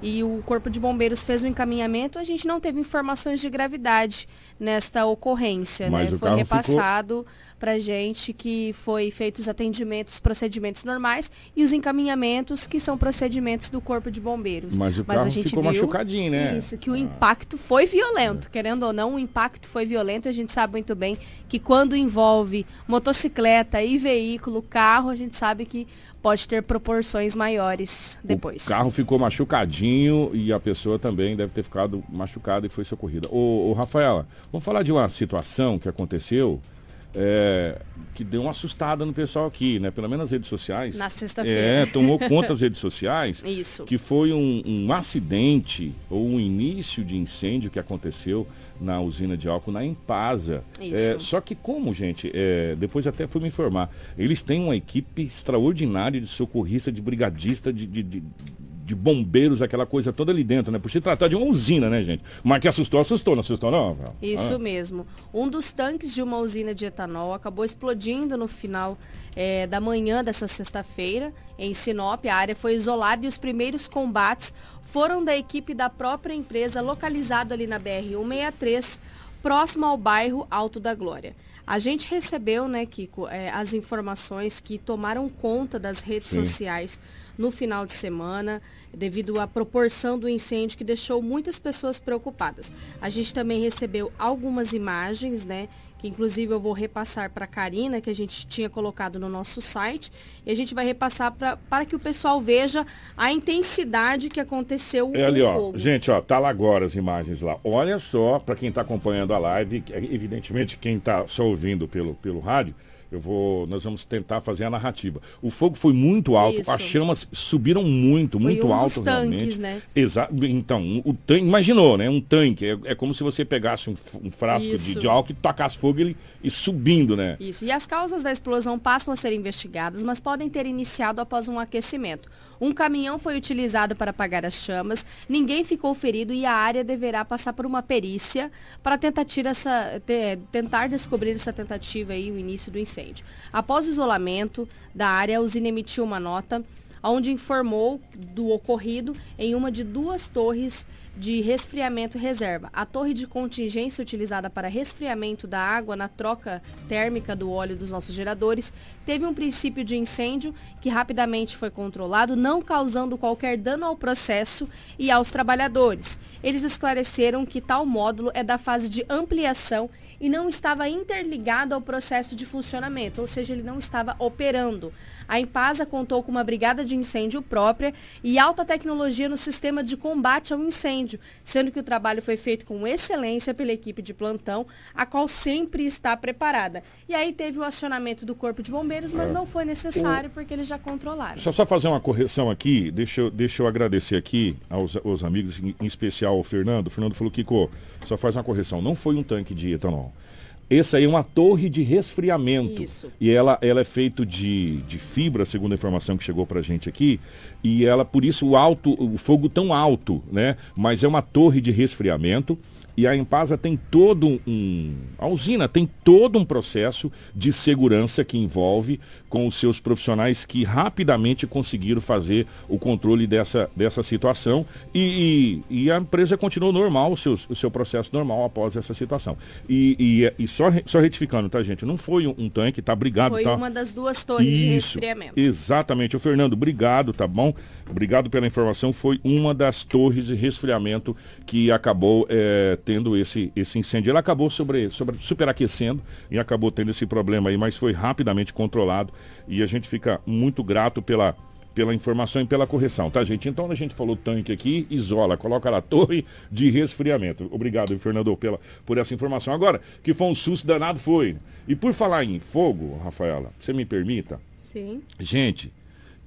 e o Corpo de Bombeiros fez o um encaminhamento, a gente não teve informações de gravidade nesta ocorrência, né? Foi repassado para gente que foi feitos atendimentos, procedimentos normais e os encaminhamentos que são procedimentos do Corpo de Bombeiros. Mas o carro ficou machucadinho, né? Isso, que o impacto foi violento, querendo ou não, o impacto foi violento. A gente sabe muito bem que quando envolve motocicleta e veículo, carro, a gente sabe que pode ter proporções maiores depois. O carro ficou machucadinho e a pessoa também deve ter ficado machucada e foi socorrida. Ô, ô Rafaela, vamos falar de uma situação que aconteceu é, que deu uma assustada no pessoal aqui, né? Pelo menos nas redes sociais. Na sexta-feira. É, tomou conta das redes sociais. Isso. Que foi um, um, acidente ou um início de incêndio que aconteceu na usina de álcool na Empasa. Isso. É, só que como, gente, é, depois até fui me informar, eles têm uma equipe extraordinária de socorrista, de brigadista, de, de, de de bombeiros, aquela coisa toda ali dentro, né? Por se tratar de uma usina, né, gente? Mas que assustou, assustou, não assustou, não? Isso ah. mesmo. Um dos tanques de uma usina de etanol acabou explodindo no final é, da manhã dessa sexta-feira, em Sinop. A área foi isolada e os primeiros combates foram da equipe da própria empresa, localizado ali na BR-163, próximo ao bairro Alto da Glória. A gente recebeu, né, Kiko, é, as informações que tomaram conta das redes Sim. sociais no final de semana, devido à proporção do incêndio que deixou muitas pessoas preocupadas. A gente também recebeu algumas imagens, né? Que inclusive eu vou repassar para a Karina, que a gente tinha colocado no nosso site, e a gente vai repassar pra, para que o pessoal veja a intensidade que aconteceu É ali, o ó. fogo. Gente, ó, tá lá agora as imagens lá. Olha só, para quem tá acompanhando a live, é, evidentemente quem tá só ouvindo pelo, pelo rádio, eu vou, nós vamos tentar fazer a narrativa. O fogo foi muito alto, Isso. as chamas subiram muito, muito um alto tanques, realmente. né? Exa então, o tanque, imaginou, né? Um tanque, é, é como se você pegasse um, um frasco de, de álcool e tacasse fogo e, ele- e subindo, né? Isso. E as causas da explosão passam a ser investigadas, mas podem ter iniciado após um aquecimento. Um caminhão foi utilizado para apagar as chamas, ninguém ficou ferido e a área deverá passar por uma perícia para tentar, essa- te- tentar descobrir essa tentativa e o início do incêndio. Após o isolamento da área, a usina emitiu uma nota onde informou do ocorrido em uma de duas torres de resfriamento reserva. A torre de contingência utilizada para resfriamento da água na troca térmica do óleo dos nossos geradores teve um princípio de incêndio que rapidamente foi controlado, não causando qualquer dano ao processo e aos trabalhadores. Eles esclareceram que tal módulo é da fase de ampliação e não estava interligado ao processo de funcionamento, ou seja, ele não estava operando. A Empasa contou com uma brigada de incêndio própria e alta tecnologia no sistema de combate ao incêndio, sendo que o trabalho foi feito com excelência pela equipe de plantão, a qual sempre está preparada. E aí teve o acionamento do Corpo de Bombeiros, mas É. não foi necessário porque eles já controlaram. Só só fazer uma correção aqui, deixa eu, deixa eu agradecer aqui aos, aos amigos, em, em especial ao Fernando. O Fernando falou, Kiko, só faz uma correção, não foi um tanque de etanol. Essa aí é uma torre de resfriamento. Isso. E ela, ela é feito de, de fibra, segundo a informação que chegou pra gente aqui. E ela, por isso, o alto, o fogo tão alto, né? Mas é uma torre de resfriamento. E a Empasa tem todo um. A usina tem todo um processo de segurança que envolve com os seus profissionais que rapidamente conseguiram fazer o controle dessa, dessa situação. E, e, e a empresa continuou normal, o seu, o seu processo normal após essa situação. E, e, e só, só retificando, tá, gente? Não foi um, um tanque, tá? Obrigado, Foi tá? uma das duas torres de resfriamento. Exatamente. O Fernando, obrigado, tá bom? Obrigado pela informação. Foi uma das torres de resfriamento que acabou eh, tendo esse, esse incêndio. Ele acabou sobre, sobre, superaquecendo e acabou tendo esse problema aí, mas foi rapidamente controlado e a gente fica muito grato pela, pela informação e pela correção, tá, gente? Então a gente falou tanque aqui, isola, coloca lá torre de resfriamento. Obrigado, Fernando, pela, por essa informação. Agora, que foi um susto danado, foi. E por falar em fogo, Rafaela, você me permita, Sim. Gente,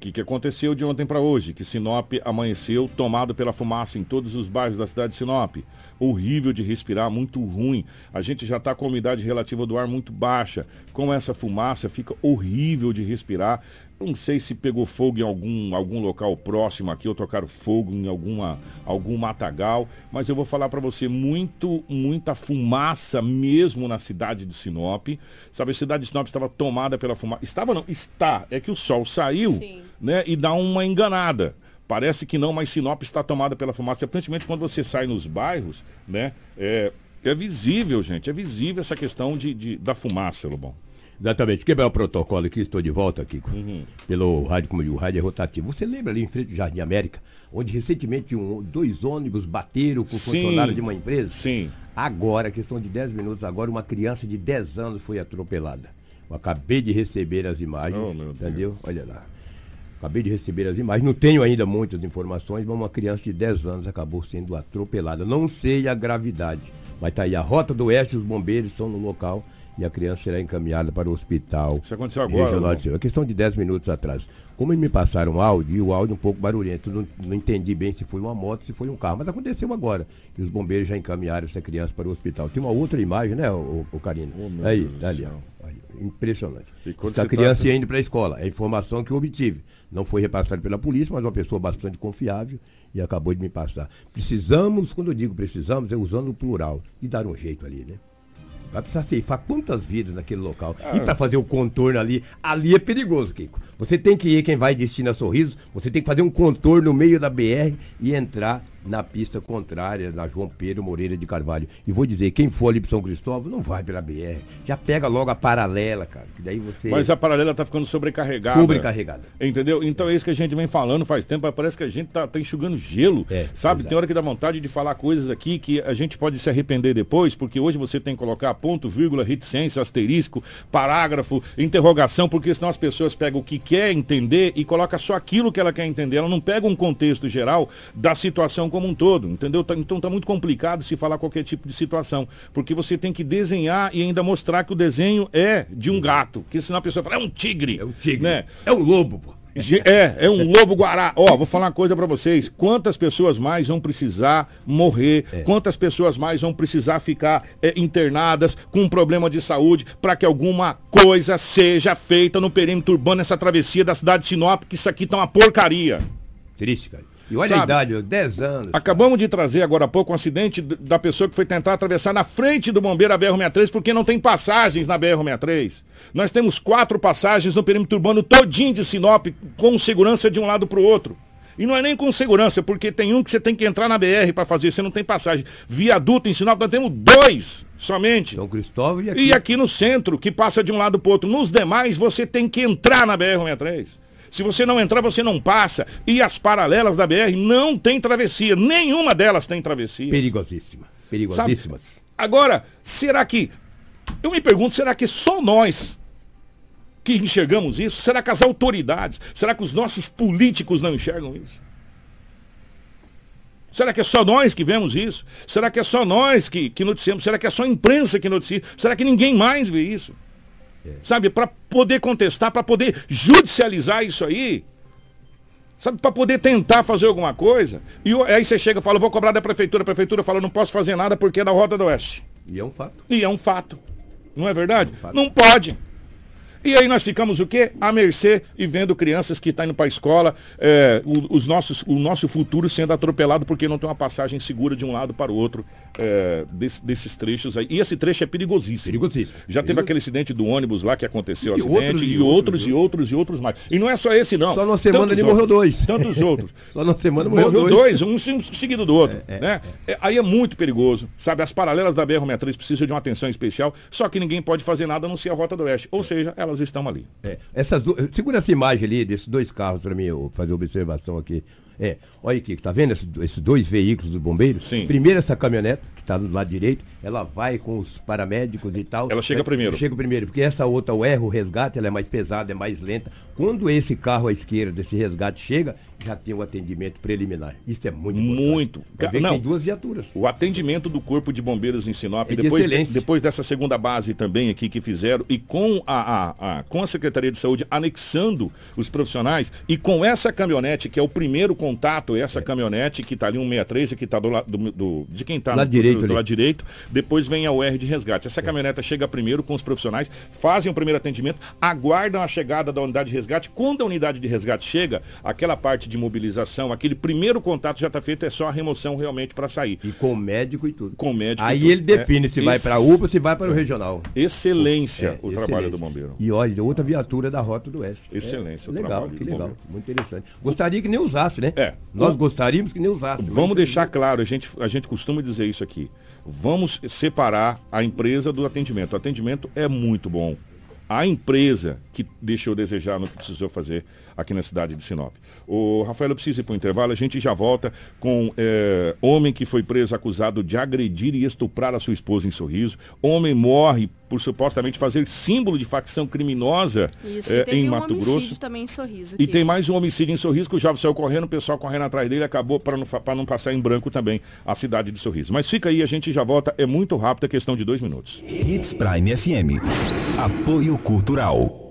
que, que aconteceu de ontem para hoje? Que Sinop amanheceu tomado pela fumaça em todos os bairros da cidade de Sinop. Horrível de respirar, muito ruim. A gente já está com a umidade relativa do ar muito baixa. Com essa fumaça fica horrível de respirar. Não sei se pegou fogo em algum, algum local próximo aqui, ou tocaram fogo em alguma, algum matagal, mas eu vou falar para você, muito, muita fumaça mesmo na cidade de Sinop. Sabe, a cidade de Sinop estava tomada pela fumaça. Estava não, está. É que o sol saiu, Sim. né, e dá uma enganada. Parece que não, mas Sinop está tomada pela fumaça. Aparentemente, quando você sai nos bairros, né, é, é visível, gente, é visível essa questão de, de da fumaça, Lobão. Exatamente. Quebrar o protocolo aqui, estou de volta, Kiko. Uhum. Pelo rádio, como o rádio é rotativo. Você lembra ali em frente ao Jardim América, onde recentemente um, dois ônibus bateram com o Sim. funcionário de uma empresa? Sim. Agora, questão de 10 minutos, agora uma criança de 10 anos foi atropelada. Eu acabei de receber as imagens, Oh, meu Deus. entendeu? Olha lá. Acabei de receber as imagens, não tenho ainda muitas informações, mas uma criança de 10 anos acabou sendo atropelada. Não sei a gravidade, mas tá aí a Rota do Oeste, os bombeiros estão no local e a criança será encaminhada para o hospital. Isso aconteceu agora, regional de. É questão de 10 minutos atrás. Como eles me passaram um áudio, e o áudio um pouco barulhento, não, não entendi bem se foi uma moto, se foi um carro, mas aconteceu agora. E os bombeiros já encaminharam essa criança para o hospital. Tem uma outra imagem, né, o, o Karina? meu aí, Deus tá ali, ó. Impressionante. E quando Essa você criança tá- ia indo para a escola. É a informação que eu obtive. Não foi repassada pela polícia, mas uma pessoa bastante confiável e acabou de me passar. Precisamos, quando eu digo precisamos, é usando o plural, de dar um jeito ali, né? Vai precisar ceifar quantas vidas naquele local. Ah. E para fazer o contorno ali, ali é perigoso, Kiko. Você tem que ir, quem vai destino a Sorriso, você tem que fazer um contorno no meio da BR e entrar na pista contrária, na João Pedro Moreira de Carvalho. E vou dizer, quem for ali para São Cristóvão, não vai pela BR. Já pega logo a paralela, cara. Que daí você. Mas a paralela tá ficando sobrecarregada. Sobrecarregada. Entendeu? Então é isso que a gente vem falando faz tempo, mas parece que a gente tá, tá enxugando gelo. sabe? Tem hora que dá vontade de falar coisas aqui que a gente pode se arrepender depois, porque hoje você tem que colocar ponto, vírgula, reticência, asterisco, parágrafo, interrogação, porque senão as pessoas pegam o que quer entender e coloca só aquilo que ela quer entender. Ela não pega um contexto geral da situação como um todo, entendeu? Tá- então tá muito complicado se falar qualquer tipo de situação, porque você tem que desenhar e ainda mostrar que o desenho é de um gato, porque senão a pessoa fala, é um tigre. É um tigre. Né? É um lobo, pô. É, é um lobo guará. Ó, vou falar uma coisa pra vocês. Quantas pessoas mais vão precisar morrer? Quantas pessoas mais vão precisar ficar é, internadas com um problema de saúde para que alguma coisa seja feita no perímetro urbano, essa travessia da cidade de Sinop, que isso aqui tá uma porcaria. Triste, cara. E olha a Sabe? idade, ó, 10 anos. Acabamos de trazer agora há pouco um acidente da pessoa que foi tentar atravessar na frente do bombeiro a BR-63 porque não tem passagens na BR-63. Nós temos quatro passagens no perímetro urbano todinho de Sinop com segurança de um lado para o outro. E não é nem com segurança, porque tem um que você tem que entrar na BR para fazer, você não tem passagem. Viaduto em Sinop, nós temos dois somente. São Cristóvão e aqui. E aqui no centro, que passa de um lado para o outro. Nos demais, você tem que entrar na BR-63. Se você não entrar, você não passa. E as paralelas da BR não tem travessia. Nenhuma delas tem travessia. Perigosíssima. Perigosíssimas. Sabe? Agora, será que. Eu me pergunto, será que só nós que enxergamos isso? Será que as autoridades? Será que os nossos políticos não enxergam isso? Será que é só nós que vemos isso? Será que é só nós que, que noticiamos? Será que é só a imprensa que noticia? Será que ninguém mais vê isso? Sabe, para poder contestar, para poder judicializar isso aí, sabe, para poder tentar fazer alguma coisa. E aí você chega e fala, vou cobrar da prefeitura, a prefeitura fala, não posso fazer nada porque é da Rota do Oeste. E é um fato. E é um fato. Não é verdade? Não pode. E aí nós ficamos o quê? À mercê e vendo crianças que estão indo para a escola, é, o, os nossos, o nosso futuro sendo atropelado porque não tem uma passagem segura de um lado para o outro é, desse- desses trechos aí. E esse trecho é perigosíssimo. Perigosíssimo. Já teve aquele acidente do ônibus lá que aconteceu, E acidente, outros, e, outros, outros, e outros, e outros mais. E não é só esse, não. Só numa semana Tantos ele morreu outros. dois. Tantos outros. Só na semana morreu, Morreu dois. dois, um seguido do outro. né? É, aí é muito perigoso. Sabe, as paralelas da BR-63 precisam de uma atenção especial, só que ninguém pode fazer nada a não ser a Rota do Oeste. Ou seja, elas estão ali. É, essas Segura essa imagem ali desses dois carros para mim eu fazer observação aqui. É, olha aqui, tá vendo esses, dois veículos dos bombeiros? Sim. Primeiro essa caminhonete, que está do lado direito, ela vai com os paramédicos e tal. Ela chega primeiro. Chega primeiro, porque essa outra, o erro, o resgate, ela é mais pesada, é mais lenta. Quando esse carro à esquerda, desse resgate chega, já tem o atendimento preliminar. Isso é muito Muito. Vai ver Não, tem duas viaturas. O atendimento do Corpo de Bombeiros em Sinop, É de depois, excelência. depois dessa segunda base também aqui que fizeram, e com a, a- a- com a Secretaria de Saúde anexando os profissionais, e com essa caminhonete, que é o primeiro contato, essa caminhonete que está ali 163, que está do lado do, do- de quem está Lado direito do, ali. lado direito, depois vem a UR de resgate. Essa caminhoneta chega primeiro com os profissionais, fazem o primeiro atendimento, aguardam a chegada da unidade de resgate. Quando a unidade de resgate chega, aquela parte de mobilização, aquele primeiro contato já está feito, é só a remoção realmente para sair. E com o médico e tudo. Com o médico. Aí ele define É se vai para a UPA ou se vai para o regional. Excelência É, o excelência. trabalho do bombeiro. E olha, outra viatura da Rota do Oeste. Excelência É, o legal, trabalho que do legal. bombeiro. Muito interessante. Gostaria que nem usasse, né? É. Nós O- gostaríamos que nem usasse. Vamos deixar claro, a gente, a gente costuma dizer isso aqui. Vamos separar a empresa do atendimento. O atendimento é muito bom. A empresa que deixou desejar no que precisou fazer aqui na cidade de Sinop. O Rafael, eu preciso ir para o intervalo. A gente já volta com é, homem que foi preso acusado de agredir e estuprar a sua esposa em Sorriso. Homem morre por supostamente fazer símbolo de facção criminosa Isso, é, teve em um Mato homicídio Grosso. também em Sorriso. E aqui. tem mais um homicídio em Sorriso que o jovem saiu correndo, o pessoal correndo atrás dele acabou para não, pra não passar em branco também a cidade de Sorriso. Mas fica aí, a gente já volta, é muito rápido, é questão de dois minutos. Hits Prime FM. Apoio Cultural.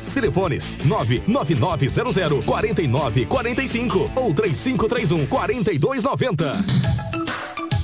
Telefones 99900 4945 ou 3531 4290.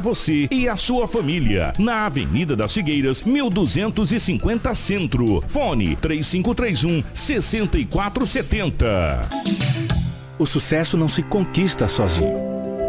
você e a sua família. Na Avenida das Figueiras, 1250 Centro. Fone 3531 6470. O sucesso não se conquista sozinho.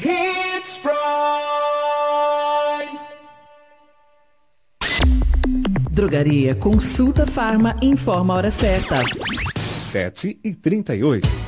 Hits Prime. Drogaria Consulta Farma informa a hora certa. 17 e 38.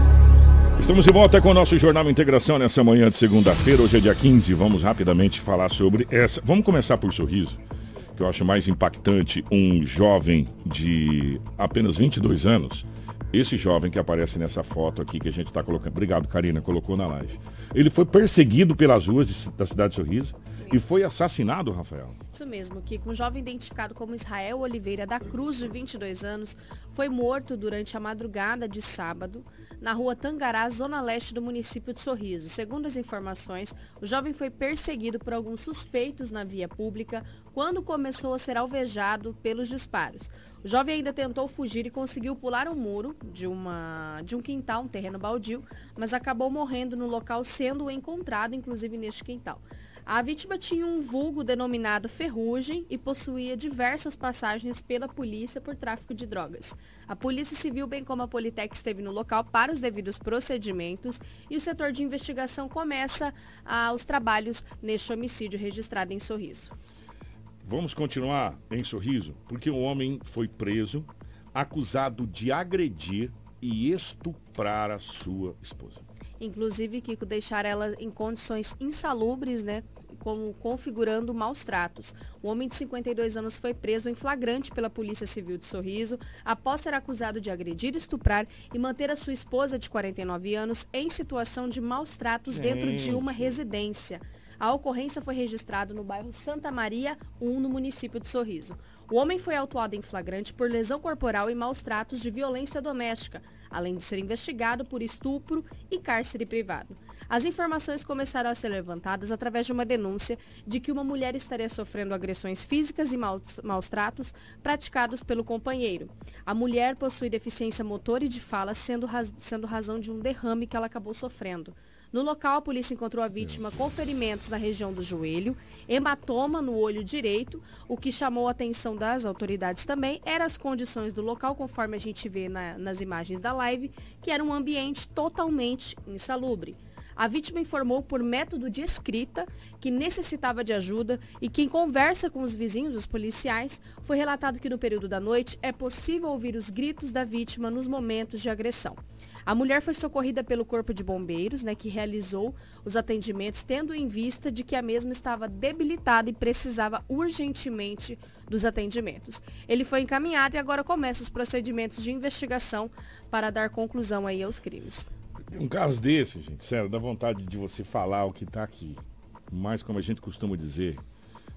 Estamos de volta com o nosso Jornal Integração nessa manhã de segunda-feira. Hoje é dia 15. Vamos rapidamente falar sobre essa. Vamos começar por sorriso, que eu acho mais impactante. Um jovem de apenas 22 anos. Esse jovem que aparece nessa foto aqui que a gente está colocando. Obrigado, Karina, colocou na live. Ele foi perseguido pelas ruas de, da cidade de Sorriso e foi assassinado, Rafael. Isso mesmo, que um jovem identificado como Israel Oliveira da Cruz, de 22 anos, foi morto durante a madrugada de sábado na rua Tangará, zona leste do município de Sorriso. Segundo as informações, o jovem foi perseguido por alguns suspeitos na via pública quando começou a ser alvejado pelos disparos. O jovem ainda tentou fugir e conseguiu pular um muro de, uma, de um quintal, um terreno baldio, mas acabou morrendo no local, sendo encontrado inclusive neste quintal. A vítima tinha um vulgo denominado Ferrugem e possuía diversas passagens pela polícia por tráfico de drogas. A Polícia Civil, bem como a Politec, esteve no local para os devidos procedimentos e o setor de investigação começa ah, os trabalhos neste homicídio registrado em Sorriso. Vamos continuar em Sorriso, porque o homem foi preso, acusado de agredir e estuprar a sua esposa. Inclusive, Kiko, deixar ela em condições insalubres, né? Como configurando maus tratos. O homem de 52 anos foi preso em flagrante pela Polícia Civil de Sorriso após ser acusado de agredir, estuprar e manter a sua esposa de 49 anos em situação de maus tratos dentro de uma residência. A ocorrência foi registrada no bairro Santa Maria 1, no município de Sorriso. O homem foi autuado em flagrante por lesão corporal e maus tratos de violência doméstica, além de ser investigado por estupro e cárcere privado. As informações começaram a ser levantadas através de uma denúncia de que uma mulher estaria sofrendo agressões físicas e maus, maus tratos praticados pelo companheiro. A mulher possui deficiência motor e de fala, sendo, sendo razão de um derrame que ela acabou sofrendo. No local, a polícia encontrou a vítima com ferimentos na região do joelho, hematoma no olho direito. O que chamou a atenção das autoridades também eram as condições do local, conforme a gente vê na, nas imagens da live, que era um ambiente totalmente insalubre. A vítima informou por método de escrita que necessitava de ajuda e que em conversa com os vizinhos, os policiais, foi relatado que no período da noite é possível ouvir os gritos da vítima nos momentos de agressão. A mulher foi socorrida pelo Corpo de Bombeiros, né, que realizou os atendimentos, tendo em vista de que a mesma estava debilitada e precisava urgentemente dos atendimentos. Ele foi encaminhado e agora começa os procedimentos de investigação para dar conclusão aí aos crimes. Um caso desse, gente, sério, dá vontade de você falar o que está aqui. Mas como a gente costuma dizer,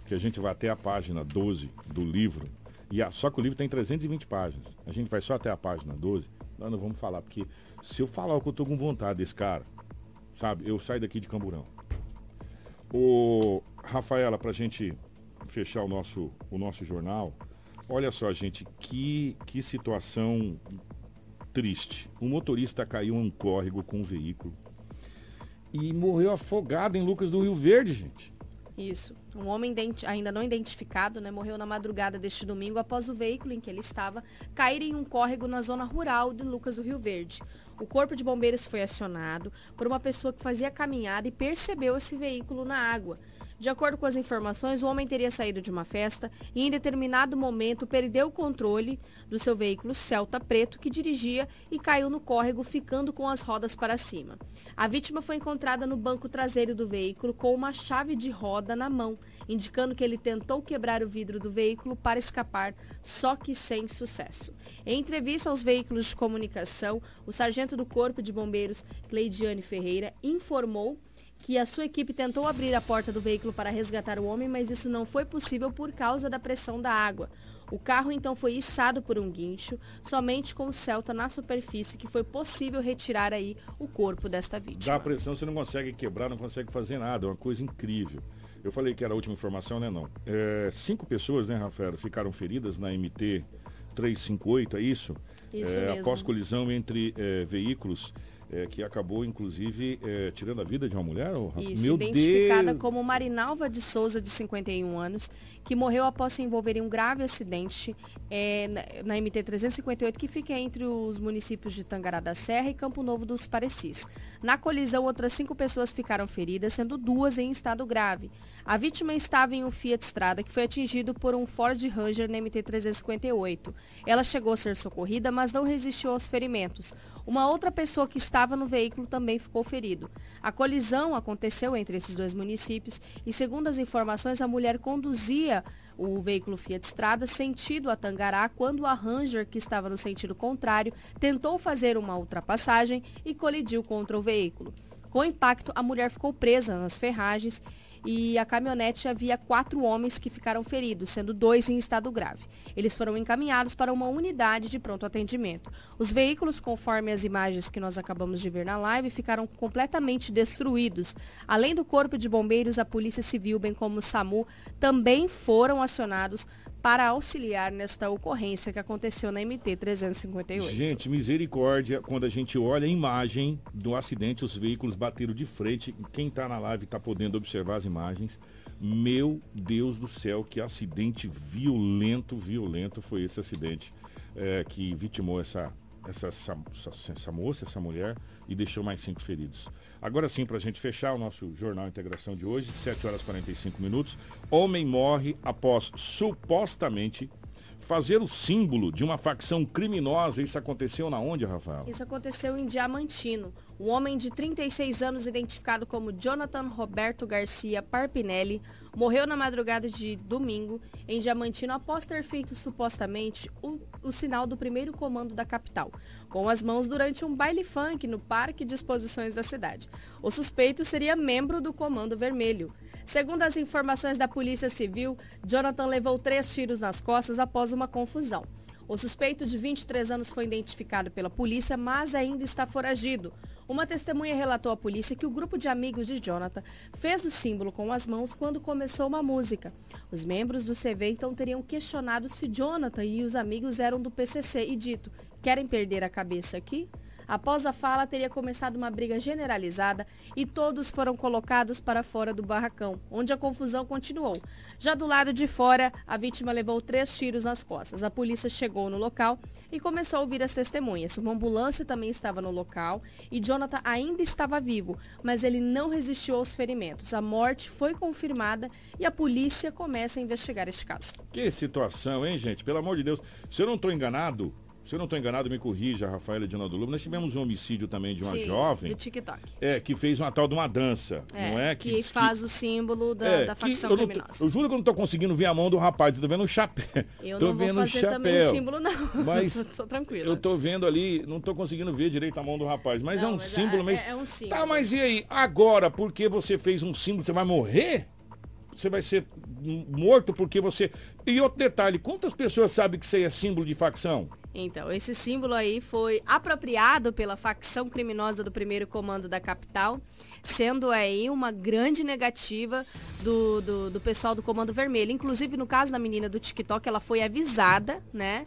que a gente vai até a página 12 do livro, e a, só que o livro tem 320 páginas. A gente vai só até a página 12, nós não vamos falar, porque se eu falar que eu tô com vontade desse cara, sabe, eu saio daqui de camburão. O Rafaela, pra gente fechar o nosso, o nosso jornal, olha só, gente, que, que situação triste. Um motorista caiu em um córrego com um veículo e morreu afogado em Lucas do Rio Verde, gente. Isso. Um homem ainda não identificado né, morreu na madrugada deste domingo após o veículo em que ele estava cair em um córrego na zona rural de Lucas do Rio Verde. O corpo de bombeiros foi acionado por uma pessoa que fazia caminhada e percebeu esse veículo na água. De acordo com as informações, o homem teria saído de uma festa e em determinado momento perdeu o controle do seu veículo Celta preto que dirigia e caiu no córrego, ficando com as rodas para cima. A vítima foi encontrada no banco traseiro do veículo com uma chave de roda na mão, indicando que ele tentou quebrar o vidro do veículo para escapar, só que sem sucesso. Em entrevista aos veículos de comunicação, o sargento do Corpo de Bombeiros, Cleidiane Ferreira, informou que a sua equipe tentou abrir a porta do veículo para resgatar o homem, mas isso não foi possível por causa da pressão da água. O carro então foi içado por um guincho, somente com o Celta na superfície que foi possível retirar aí o corpo desta vítima. Dá pressão, você não consegue quebrar, não consegue fazer nada, é uma coisa incrível. Eu falei que era a última informação, né? Não. É, cinco pessoas, né, Rafael, ficaram feridas na MT 358, é isso? Isso é, mesmo. Após colisão entre é, veículos é, que acabou, inclusive, é, tirando a vida de uma mulher? Isso, Meu identificada Deus! como Marinalva de Souza, de 51 anos, que morreu após se envolver em um grave acidente é, na, na MT-358, que fica entre os municípios de Tangará da Serra e Campo Novo dos Parecis. Na colisão, outras cinco pessoas ficaram feridas, sendo duas em estado grave. A vítima estava em um Fiat Strada, que foi atingido por um Ford Ranger na MT-358. Ela chegou a ser socorrida, mas não resistiu aos ferimentos. Uma outra pessoa que estava no veículo também ficou ferido. A colisão aconteceu entre esses dois municípios e, segundo as informações, a mulher conduzia o veículo Fiat Strada sentido a Tangará quando a Ranger, que estava no sentido contrário, tentou fazer uma ultrapassagem e colidiu contra o veículo. Com o impacto, a mulher ficou presa nas ferragens e a caminhonete havia quatro homens que ficaram feridos, sendo dois em estado grave. Eles foram encaminhados para uma unidade de pronto atendimento. Os veículos, conforme as imagens que nós acabamos de ver na live, ficaram completamente destruídos. Além do corpo de bombeiros, a Polícia Civil, bem como o SAMU, também foram acionados para auxiliar nesta ocorrência que aconteceu na MT 358. Gente, misericórdia, quando a gente olha a imagem do acidente, os veículos bateram de frente. Quem está na live está podendo observar as imagens. Meu Deus do céu, que acidente violento, violento foi esse acidente é, que vitimou essa, essa, essa, essa, moça, essa mulher, e deixou mais cinco feridos. Agora sim, para a gente fechar o nosso Jornal Integração de hoje, 7 horas e 45 minutos. Homem morre após supostamente fazer o símbolo de uma facção criminosa. Isso aconteceu na onde, Rafael? Isso aconteceu em Diamantino. Um homem de 36 anos, identificado como Jonathan Roberto Garcia Parpinelli, morreu na madrugada de domingo em Diamantino após ter feito supostamente o, o sinal do primeiro comando da capital, com as mãos durante um baile funk no Parque de Exposições da cidade. O suspeito seria membro do Comando Vermelho. Segundo as informações da Polícia Civil, Jonathan levou três tiros nas costas após uma confusão. O suspeito de 23 anos foi identificado pela polícia, mas ainda está foragido. Uma testemunha relatou à polícia que o grupo de amigos de Jonathan fez o símbolo com as mãos quando começou uma música. Os membros do CV então teriam questionado se Jonathan e os amigos eram do PCC e dito: querem perder a cabeça aqui? Após a fala, teria começado uma briga generalizada e todos foram colocados para fora do barracão, onde a confusão continuou. Já do lado de fora, a vítima levou três tiros nas costas. A polícia chegou no local e começou a ouvir as testemunhas. Uma ambulância também estava no local e Jonathan ainda estava vivo, mas ele não resistiu aos ferimentos. A morte foi confirmada e a polícia começa a investigar este caso. Que situação, hein, gente? Pelo amor de Deus. Se eu não estou enganado, se eu não estou enganado, me corrija, Rafaela Edinaldo Lobo. Nós tivemos um homicídio também de uma Sim, jovem. Do TikTok. É, que fez uma tal de uma dança, É, não é? que, faz o símbolo da, é, da que facção eu, não tô- criminosa. eu juro que eu não estou conseguindo ver a mão do rapaz, eu tô vendo o chapéu. Eu tô não vou vendo o fazer também o chapéu. símbolo, não. Mas Tô tranquila. Eu tô vendo ali, não tô conseguindo ver direito a mão do rapaz, mas Não, é um mas símbolo é- mesmo. é um símbolo. Tá, mas e aí? Agora, porque você fez um símbolo, você vai morrer? Você vai ser morto porque você. E outro detalhe, quantas pessoas sabem que aí é símbolo de facção? Então, esse símbolo aí foi apropriado pela facção criminosa do primeiro comando da capital, sendo aí uma grande negativa do, do, do pessoal do Comando Vermelho. Inclusive, no caso da menina do TikTok, ela foi avisada, né?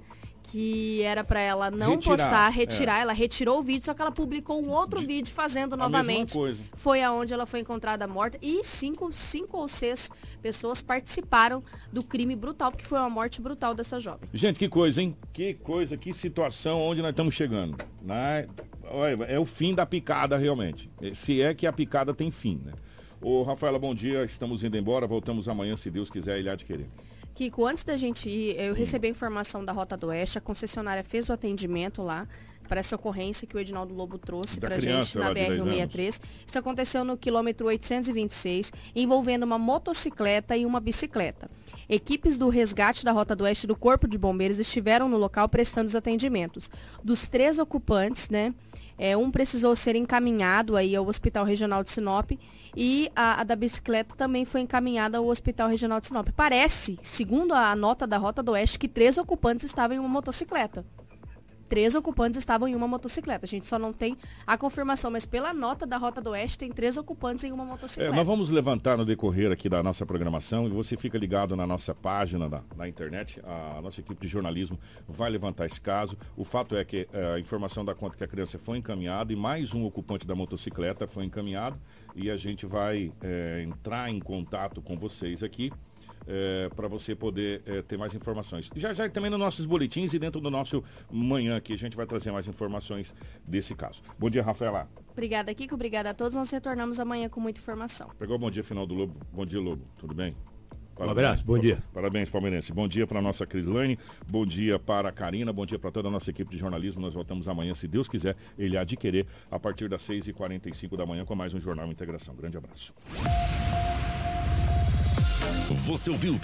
Que era para ela não Retirar, postar, retirar. é. Ela retirou o vídeo, só que ela publicou um outro vídeo fazendo novamente. Foi aonde ela foi encontrada morta. E cinco, cinco ou seis pessoas participaram do crime brutal, porque foi uma morte brutal dessa jovem. Gente, que coisa, hein? Que coisa, que situação onde nós estamos chegando. Né? Olha, É o fim da picada, realmente. Se é que a picada tem fim, né? Ô, Rafaela, bom dia. Estamos indo embora. Voltamos amanhã, se Deus quiser, Ilha de Querer. Kiko, antes da gente ir, eu recebi a informação da Rota do Oeste, a concessionária fez o atendimento lá para essa ocorrência que o Edinaldo Lobo trouxe para criança gente na lá de 10 BR-163. Isso aconteceu no quilômetro 826, envolvendo uma motocicleta e uma bicicleta. Equipes do resgate da Rota do Oeste do Corpo de Bombeiros estiveram no local prestando os atendimentos. Dos três ocupantes, né? É, um precisou ser encaminhado aí ao Hospital Regional de Sinop e a, a, da bicicleta também foi encaminhada ao Hospital Regional de Sinop. Parece, segundo a nota da Rota do Oeste, que três ocupantes estavam em uma motocicleta três ocupantes estavam em uma motocicleta. A gente só não tem a confirmação, mas pela nota da Rota do Oeste, tem três ocupantes em uma motocicleta. É, nós vamos levantar no decorrer aqui da nossa programação e você fica ligado na nossa página da, na internet. A nossa equipe de jornalismo vai levantar esse caso. O fato é que é, a informação da conta que a criança foi encaminhada e mais um ocupante da motocicleta foi encaminhado e a gente vai é, entrar em contato com vocês aqui é, para você poder é, ter mais informações. Já já também nos nossos boletins e dentro do nosso manhã aqui a gente vai trazer mais informações desse caso. Bom dia, Rafaela. Obrigada, Kiko. Obrigada a todos. Nós retornamos amanhã com muita informação. Pegou o bom dia final do Lobo. Bom dia, Lobo. Tudo bem? Parabéns. Um abraço, bom dia. Parabéns, palmeirense. Bom dia para a nossa Crislane, bom dia para a Karina, bom dia para toda a nossa equipe de jornalismo. Nós voltamos amanhã, se Deus quiser, ele adquirir a partir das 6h45 da manhã com mais um Jornal Integração. Grande abraço. Você ouviu